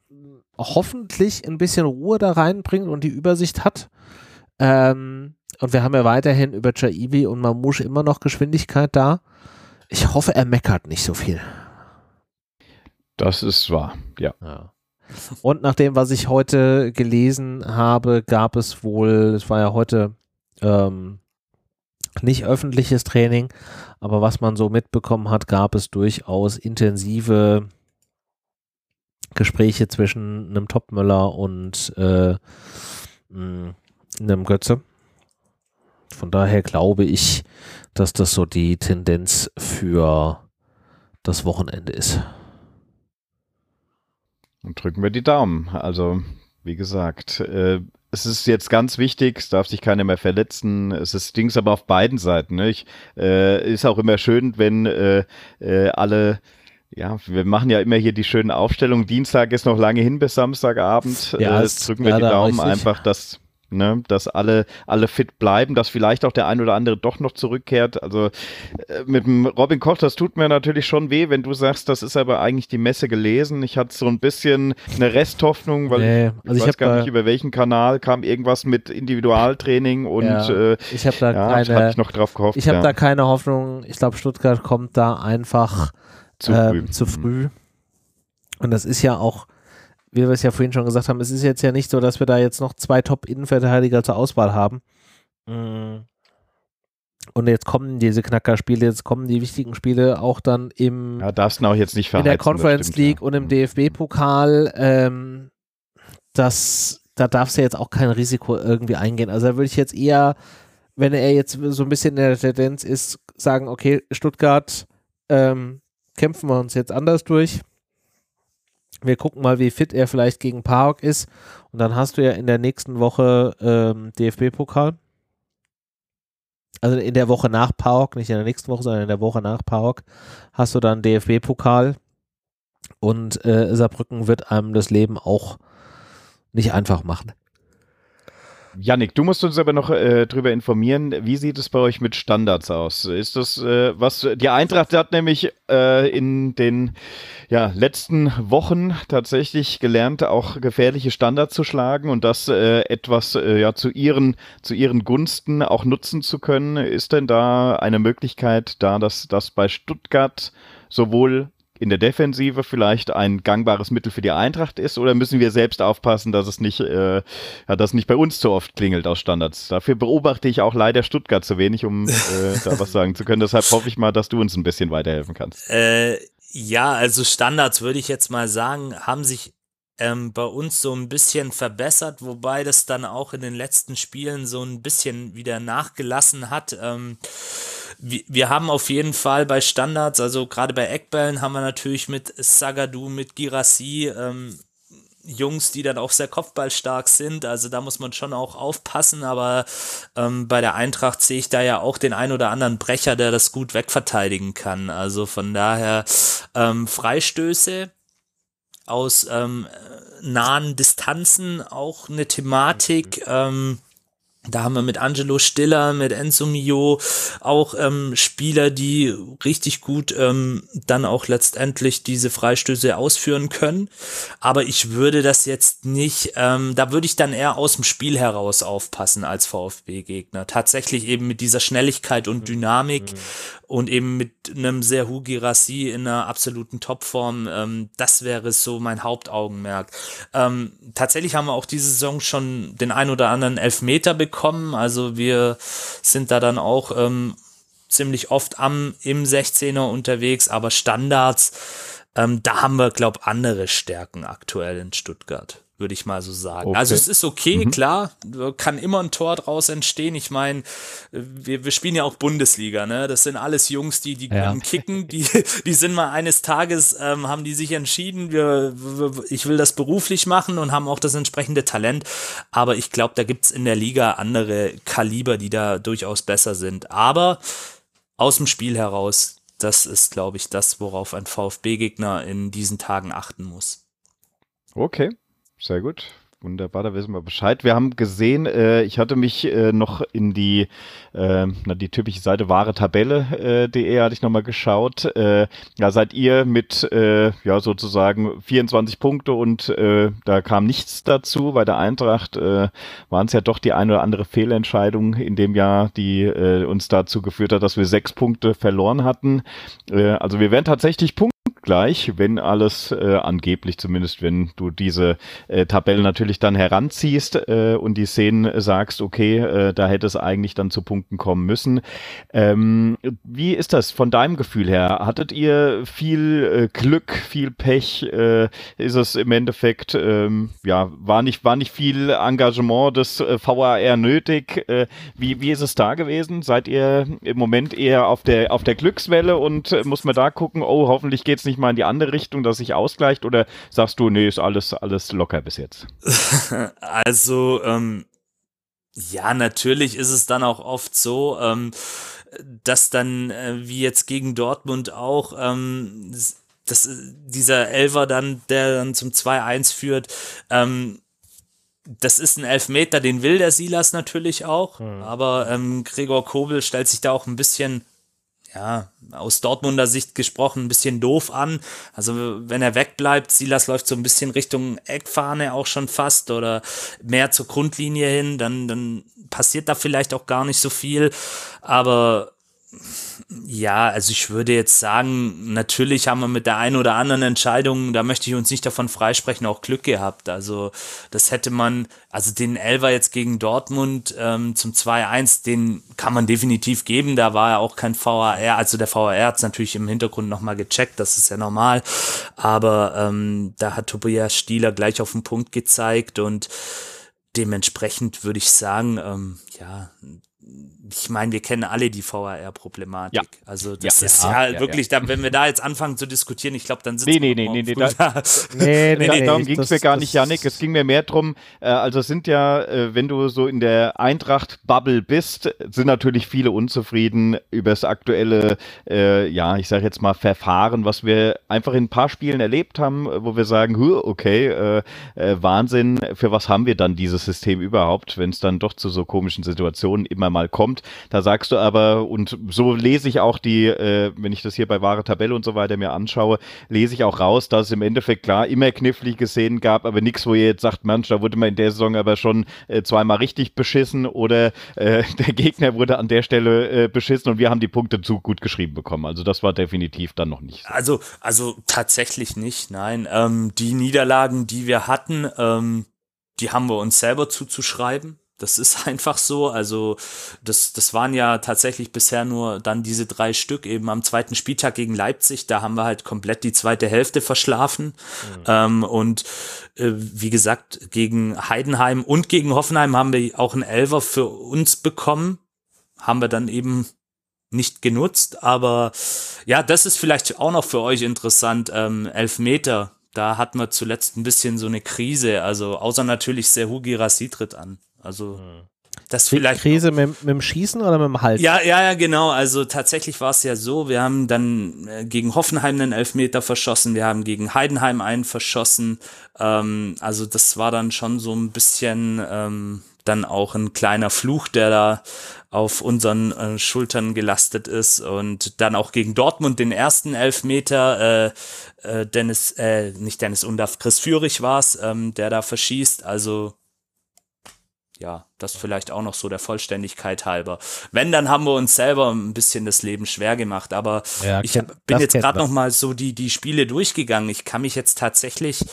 hoffentlich ein bisschen Ruhe da reinbringt und die Übersicht hat. Ähm, und wir haben ja weiterhin über Jaibi und Mamouche immer noch Geschwindigkeit da. Ich hoffe, er meckert nicht so viel. Das ist wahr, ja. ja. Und nach dem, was ich heute gelesen habe, gab es wohl, es war ja heute ähm, nicht öffentliches Training, aber was man so mitbekommen hat, gab es durchaus intensive Gespräche zwischen einem Topmöller und äh, mh, einem Götze. Von daher glaube ich, dass das so die Tendenz für das Wochenende ist. Und drücken wir die Daumen. Also, wie gesagt, äh, es ist jetzt ganz wichtig, es darf sich keiner mehr verletzen. Es ist Dings aber auf beiden Seiten. Ich, äh, ist auch immer schön, wenn äh, äh, alle ja, wir machen ja immer hier die schönen Aufstellungen. Dienstag ist noch lange hin bis Samstagabend. Ja, äh, drücken wir die Daumen einfach, dass ne, dass alle, alle fit bleiben, dass vielleicht auch der ein oder andere doch noch zurückkehrt. Also äh, mit dem Robin Koch, das tut mir natürlich schon weh, wenn du sagst, das ist aber eigentlich die Messe gelesen. Ich hatte so ein bisschen eine Resthoffnung, weil nee, ich, also ich weiß gar nicht, über welchen Kanal kam irgendwas mit Individualtraining und ja, äh, ich habe da ja, keine, ich noch drauf gehofft. Ich habe ja. da keine Hoffnung. Ich glaube, Stuttgart kommt da einfach zu früh. Ähm, zu früh. Und das ist ja auch wie wir es ja vorhin schon gesagt haben, es ist jetzt ja nicht so, dass wir da jetzt noch zwei Top-Innenverteidiger zur Auswahl haben. Mm. Und jetzt kommen diese Knackerspiele, jetzt kommen die wichtigen Spiele auch dann im ja, darfst du auch jetzt nicht in der Conference stimmt, League ja. und im mhm. DFB-Pokal. Ähm, das, da darfst du jetzt auch kein Risiko irgendwie eingehen. Also da würde ich jetzt eher, wenn er jetzt so ein bisschen in der Tendenz ist, sagen, okay, Stuttgart ähm, kämpfen wir uns jetzt anders durch wir gucken mal, wie fit er vielleicht gegen Park ist. Und dann hast du ja in der nächsten Woche ähm, DFB-Pokal. Also in der Woche nach Park, nicht in der nächsten Woche, sondern in der Woche nach Park, hast du dann DFB-Pokal. Und äh, Saarbrücken wird einem das Leben auch nicht einfach machen. Yannick, du musst uns aber noch äh, darüber informieren, wie sieht es bei euch mit Standards aus? Ist das äh, was, die Eintracht hat nämlich äh, in den ja, letzten Wochen tatsächlich gelernt, auch gefährliche Standards zu schlagen und das äh, etwas äh, ja, zu, ihren, zu ihren Gunsten auch nutzen zu können. Ist denn da eine Möglichkeit da, dass das bei Stuttgart sowohl in der Defensive vielleicht ein gangbares Mittel für die Eintracht ist oder müssen wir selbst aufpassen, dass es nicht, äh, ja, dass nicht bei uns zu oft klingelt aus Standards? Dafür beobachte ich auch leider Stuttgart zu wenig, um äh, da was sagen zu können. Deshalb hoffe ich mal, dass du uns ein bisschen weiterhelfen kannst. Äh, ja, also Standards würde ich jetzt mal sagen, haben sich ähm, bei uns so ein bisschen verbessert, wobei das dann auch in den letzten Spielen so ein bisschen wieder nachgelassen hat. Ähm, wir, haben auf jeden Fall bei Standards, also gerade bei Eckbällen haben wir natürlich mit Sagadu, mit Girassi, ähm, Jungs, die dann auch sehr kopfballstark sind. Also da muss man schon auch aufpassen. Aber ähm, bei der Eintracht sehe ich da ja auch den ein oder anderen Brecher, der das gut wegverteidigen kann. Also von daher ähm, Freistöße aus ähm, nahen Distanzen auch eine Thematik. Mhm. Da haben wir mit Angelo Stiller, mit Enzo Mio auch ähm, Spieler, die richtig gut ähm, dann auch letztendlich diese Freistöße ausführen können. Aber ich würde das jetzt nicht, ähm, da würde ich dann eher aus dem Spiel heraus aufpassen als VfB-Gegner. Tatsächlich eben mit dieser Schnelligkeit und Dynamik mhm. Und eben mit einem sehr Hugi Rassi in einer absoluten Topform. Ähm, das wäre so mein Hauptaugenmerk. Ähm, tatsächlich haben wir auch diese Saison schon den ein oder anderen Elfmeter bekommen bekommen. Also wir sind da dann auch ähm, ziemlich oft am im 16er unterwegs, aber Standards, ähm, da haben wir, glaube andere Stärken aktuell in Stuttgart würde ich mal so sagen. Okay. Also es ist okay, mhm. klar, kann immer ein Tor draus entstehen. Ich meine, wir, wir spielen ja auch Bundesliga, ne? Das sind alles Jungs, die die ja. kicken, die die sind mal eines Tages ähm, haben die sich entschieden, wir, ich will das beruflich machen und haben auch das entsprechende Talent. Aber ich glaube, da gibt's in der Liga andere Kaliber, die da durchaus besser sind. Aber aus dem Spiel heraus, das ist, glaube ich, das, worauf ein VfB-Gegner in diesen Tagen achten muss. Okay, sehr gut. Wunderbar, da wissen wir Bescheid. Wir haben gesehen, äh, ich hatte mich äh, noch in die, äh, na, die typische Seite wahre Tabelle.de äh, hatte ich nochmal geschaut. Äh, ja, seid ihr mit, äh, ja, sozusagen 24 Punkte und äh, da kam nichts dazu. Bei der Eintracht äh, waren es ja doch die eine oder andere Fehlentscheidung in dem Jahr, die äh, uns dazu geführt hat, dass wir sechs Punkte verloren hatten. Äh, also wir wären tatsächlich Punkte punktgleich, wenn alles äh, angeblich zumindest, wenn du diese äh, Tabelle natürlich dann heranziehst äh, und die Szenen sagst, okay, äh, da hätte es eigentlich dann zu Punkten kommen müssen. Ähm, wie ist das von deinem Gefühl her? Hattet ihr viel äh, Glück, viel Pech? Äh, ist es im Endeffekt, ähm, ja, war nicht, war nicht viel Engagement des äh, VAR nötig? Äh, wie, wie ist es da gewesen? Seid ihr im Moment eher auf der, auf der Glückswelle und äh, muss man da gucken, oh, hoffentlich geht es nicht mal in die andere Richtung, dass sich ausgleicht? Oder sagst du, nee, ist alles, alles locker bis jetzt? also, ähm, ja, natürlich ist es dann auch oft so, ähm, dass dann, äh, wie jetzt gegen Dortmund auch, ähm, das, dieser Elver dann, der dann zum 2-1 führt, ähm, das ist ein Elfmeter, den will der Silas natürlich auch, mhm. aber ähm, Gregor Kobel stellt sich da auch ein bisschen ja, aus Dortmunder Sicht gesprochen, ein bisschen doof an. Also wenn er wegbleibt, Silas läuft so ein bisschen Richtung Eckfahne auch schon fast oder mehr zur Grundlinie hin, dann, dann passiert da vielleicht auch gar nicht so viel. Aber ja, also ich würde jetzt sagen, natürlich haben wir mit der einen oder anderen Entscheidung, da möchte ich uns nicht davon freisprechen, auch Glück gehabt. Also das hätte man, also den Elver jetzt gegen Dortmund ähm, zum 2-1, den kann man definitiv geben. Da war ja auch kein VAR, also der VAR hat es natürlich im Hintergrund nochmal gecheckt, das ist ja normal. Aber ähm, da hat Tobias Stieler gleich auf den Punkt gezeigt und dementsprechend würde ich sagen, ähm, ja, ich meine, wir kennen alle die VAR-Problematik. Ja. Also das ja, ist ja, ja wirklich, da, wenn wir da jetzt anfangen zu diskutieren, ich glaube, dann sitzen nee, nee, nee, nee, nee, da, nee, nee, nee, darum ging es mir gar nicht, Janik. Es ging mir mehr darum, äh, also es sind ja, äh, wenn du so in der Eintracht-Bubble bist, sind natürlich viele unzufrieden über das aktuelle, äh, ja, ich sage jetzt mal Verfahren, was wir einfach in ein paar Spielen erlebt haben, wo wir sagen, okay, äh, äh, Wahnsinn, für was haben wir dann dieses System überhaupt, wenn es dann doch zu so komischen Situationen immer mal kommt. Da sagst du aber, und so lese ich auch die, äh, wenn ich das hier bei wahre Tabelle und so weiter mir anschaue, lese ich auch raus, dass es im Endeffekt klar immer knifflige Szenen gab, aber nichts, wo ihr jetzt sagt, Mensch, da wurde man in der Saison aber schon äh, zweimal richtig beschissen oder äh, der Gegner wurde an der Stelle äh, beschissen und wir haben die Punkte zu gut geschrieben bekommen. Also das war definitiv dann noch nicht. So. Also, also tatsächlich nicht, nein. Ähm, die Niederlagen, die wir hatten, ähm, die haben wir uns selber zuzuschreiben. Das ist einfach so. Also, das, das waren ja tatsächlich bisher nur dann diese drei Stück eben am zweiten Spieltag gegen Leipzig. Da haben wir halt komplett die zweite Hälfte verschlafen. Mhm. Ähm, und äh, wie gesagt, gegen Heidenheim und gegen Hoffenheim haben wir auch einen Elver für uns bekommen. Haben wir dann eben nicht genutzt. Aber ja, das ist vielleicht auch noch für euch interessant. Ähm, Elfmeter. Da hatten wir zuletzt ein bisschen so eine Krise. Also, außer natürlich Serhugi Rassi tritt an. Also hm. das vielleicht. Krise mit, mit, dem Schießen oder mit dem Hals? Ja, ja, ja, genau. Also tatsächlich war es ja so, wir haben dann äh, gegen Hoffenheim einen Elfmeter verschossen, wir haben gegen Heidenheim einen verschossen. Ähm, also das war dann schon so ein bisschen ähm, dann auch ein kleiner Fluch, der da auf unseren äh, Schultern gelastet ist und dann auch gegen Dortmund den ersten Elfmeter, äh, äh, Dennis, äh, nicht Dennis Undaf, Chris Führig war es, ähm, der da verschießt. Also ja, das vielleicht auch noch so der Vollständigkeit halber. Wenn, dann haben wir uns selber ein bisschen das Leben schwer gemacht. Aber ja, ich hab, bin jetzt gerade noch mal so die, die Spiele durchgegangen. Ich kann mich jetzt tatsächlich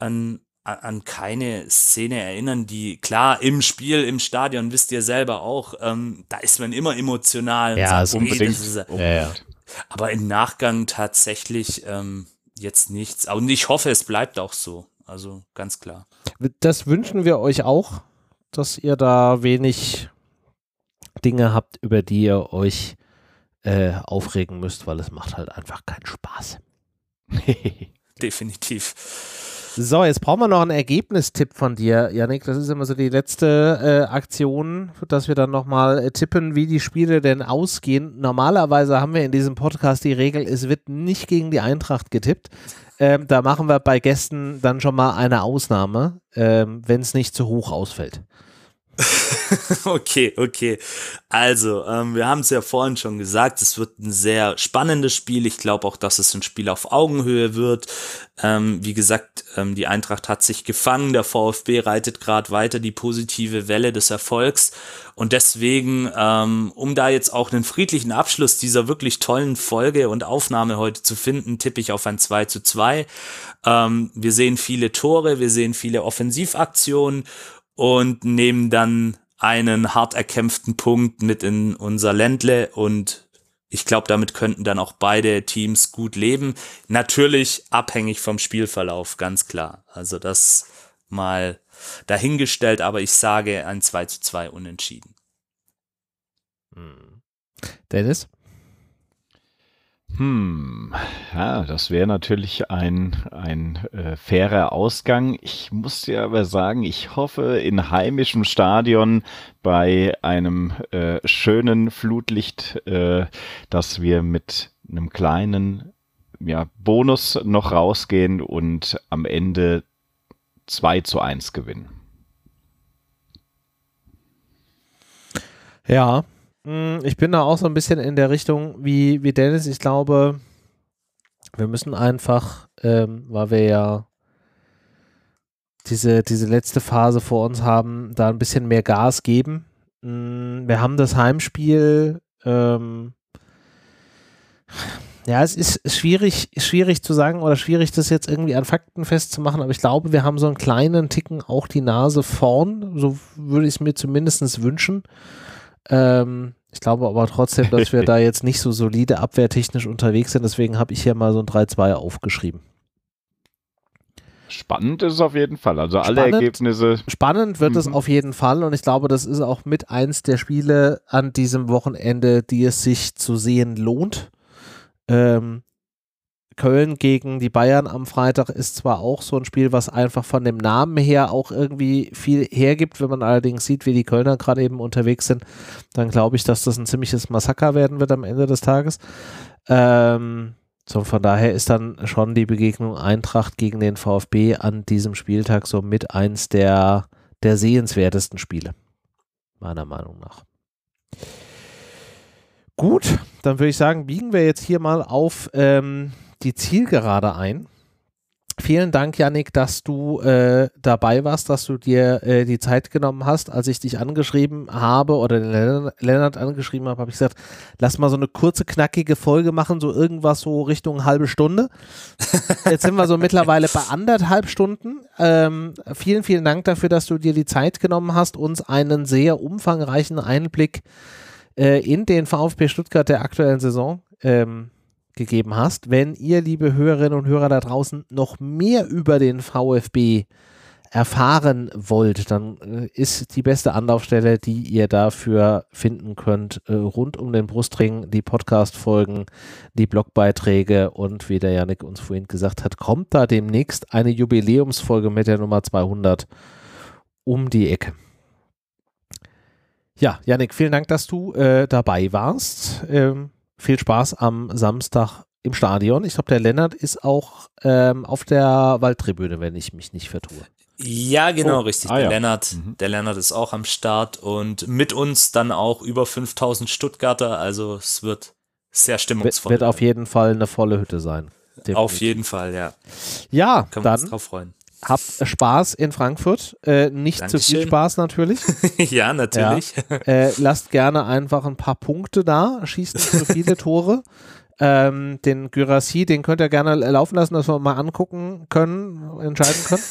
an, an keine Szene erinnern, die klar im Spiel, im Stadion, wisst ihr selber auch, ähm, da ist man immer emotional. Ja, sagt, unbedingt. Ist, ja, ja. Aber im Nachgang tatsächlich ähm, jetzt nichts. Und ich hoffe, es bleibt auch so. Also ganz klar. Das wünschen wir euch auch dass ihr da wenig Dinge habt, über die ihr euch äh, aufregen müsst, weil es macht halt einfach keinen Spaß. Definitiv. So, jetzt brauchen wir noch einen Ergebnistipp von dir, Janik. Das ist immer so die letzte äh, Aktion, dass wir dann nochmal äh, tippen, wie die Spiele denn ausgehen. Normalerweise haben wir in diesem Podcast die Regel, es wird nicht gegen die Eintracht getippt. Ähm, da machen wir bei Gästen dann schon mal eine Ausnahme, ähm, wenn es nicht zu hoch ausfällt. okay, okay. Also, ähm, wir haben es ja vorhin schon gesagt, es wird ein sehr spannendes Spiel. Ich glaube auch, dass es ein Spiel auf Augenhöhe wird. Ähm, wie gesagt, ähm, die Eintracht hat sich gefangen, der VfB reitet gerade weiter die positive Welle des Erfolgs. Und deswegen, ähm, um da jetzt auch einen friedlichen Abschluss dieser wirklich tollen Folge und Aufnahme heute zu finden, tippe ich auf ein 2 zu 2. Ähm, wir sehen viele Tore, wir sehen viele Offensivaktionen und nehmen dann einen hart erkämpften Punkt mit in unser Ländle und ich glaube, damit könnten dann auch beide Teams gut leben. Natürlich abhängig vom Spielverlauf, ganz klar. Also das mal dahingestellt, aber ich sage ein 2 zu 2 unentschieden. Dennis? Hm, ja, das wäre natürlich ein, ein äh, fairer Ausgang. Ich muss dir aber sagen, ich hoffe in heimischem Stadion bei einem äh, schönen Flutlicht, äh, dass wir mit einem kleinen ja, Bonus noch rausgehen und am Ende 2 zu 1 gewinnen. Ja, ich bin da auch so ein bisschen in der Richtung wie, wie Dennis. Ich glaube, wir müssen einfach, ähm, weil wir ja diese, diese letzte Phase vor uns haben, da ein bisschen mehr Gas geben. Hm, wir haben das Heimspiel. Ähm, ja, es ist schwierig, schwierig zu sagen oder schwierig, das jetzt irgendwie an Fakten festzumachen, aber ich glaube, wir haben so einen kleinen Ticken auch die Nase vorn. So würde ich es mir zumindest wünschen. Ähm, ich glaube aber trotzdem, dass wir da jetzt nicht so solide abwehrtechnisch unterwegs sind. Deswegen habe ich hier mal so ein 3-2 aufgeschrieben. Spannend ist es auf jeden Fall. Also alle spannend, Ergebnisse. Spannend wird mhm. es auf jeden Fall. Und ich glaube, das ist auch mit eins der Spiele an diesem Wochenende, die es sich zu sehen lohnt. Ähm, Köln gegen die Bayern am Freitag ist zwar auch so ein Spiel, was einfach von dem Namen her auch irgendwie viel hergibt. Wenn man allerdings sieht, wie die Kölner gerade eben unterwegs sind, dann glaube ich, dass das ein ziemliches Massaker werden wird am Ende des Tages. Ähm, so von daher ist dann schon die Begegnung Eintracht gegen den VfB an diesem Spieltag so mit eins der, der sehenswertesten Spiele. Meiner Meinung nach. Gut, dann würde ich sagen, biegen wir jetzt hier mal auf ähm, die Zielgerade ein. Vielen Dank, Yannick, dass du äh, dabei warst, dass du dir äh, die Zeit genommen hast. Als ich dich angeschrieben habe oder den Lennart angeschrieben habe, habe ich gesagt, lass mal so eine kurze, knackige Folge machen, so irgendwas so Richtung halbe Stunde. Jetzt sind wir so mittlerweile bei anderthalb Stunden. Ähm, vielen, vielen Dank dafür, dass du dir die Zeit genommen hast, uns einen sehr umfangreichen Einblick äh, in den VfB Stuttgart der aktuellen Saison ähm, gegeben hast. Wenn ihr, liebe Hörerinnen und Hörer da draußen, noch mehr über den VfB erfahren wollt, dann äh, ist die beste Anlaufstelle, die ihr dafür finden könnt, äh, rund um den Brustring, die Podcast-Folgen, die Blogbeiträge und wie der Janik uns vorhin gesagt hat, kommt da demnächst eine Jubiläumsfolge mit der Nummer 200 um die Ecke. Ja, Janik, vielen Dank, dass du äh, dabei warst. Ähm, viel Spaß am Samstag im Stadion. Ich glaube, der Lennart ist auch ähm, auf der Waldtribüne, wenn ich mich nicht vertue. Ja, genau, oh. richtig. Ah, der, ja. Lennart, mhm. der Lennart ist auch am Start und mit uns dann auch über 5000 Stuttgarter. Also es wird sehr stimmungsvoll. Wird auf jeden Fall eine volle Hütte sein. Definitiv. Auf jeden Fall, ja. Ja, Können dann wir uns drauf freuen. Habt Spaß in Frankfurt. Äh, nicht Dankeschön. zu viel Spaß natürlich. ja, natürlich. Ja. Äh, lasst gerne einfach ein paar Punkte da, schießt nicht so viele Tore. Ähm, den Gyrassi, den könnt ihr gerne laufen lassen, dass wir mal angucken können, entscheiden können.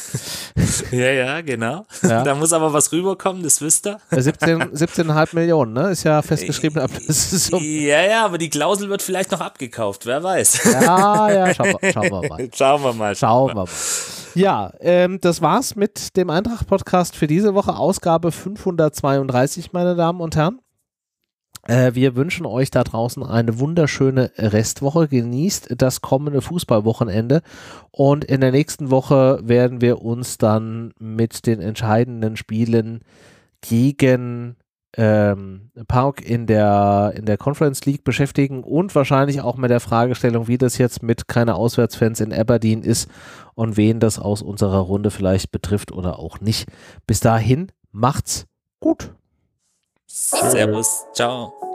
ja, ja, genau. Ja. Da muss aber was rüberkommen, das wisst ihr. 17, 17,5 Millionen, ne? Ist ja festgeschrieben. ja, ja, aber die Klausel wird vielleicht noch abgekauft, wer weiß. ja, ja, schauen wir, schauen wir mal. Schauen wir mal. Schauen wir mal. Ja, ähm, das war's mit dem Eintracht-Podcast für diese Woche, Ausgabe 532, meine Damen und Herren. Äh, wir wünschen euch da draußen eine wunderschöne Restwoche. Genießt das kommende Fußballwochenende. Und in der nächsten Woche werden wir uns dann mit den entscheidenden Spielen gegen ähm, Park in der, in der Conference League beschäftigen und wahrscheinlich auch mit der Fragestellung, wie das jetzt mit keine Auswärtsfans in Aberdeen ist und wen das aus unserer Runde vielleicht betrifft oder auch nicht. Bis dahin, macht's gut. Servus. Ciao.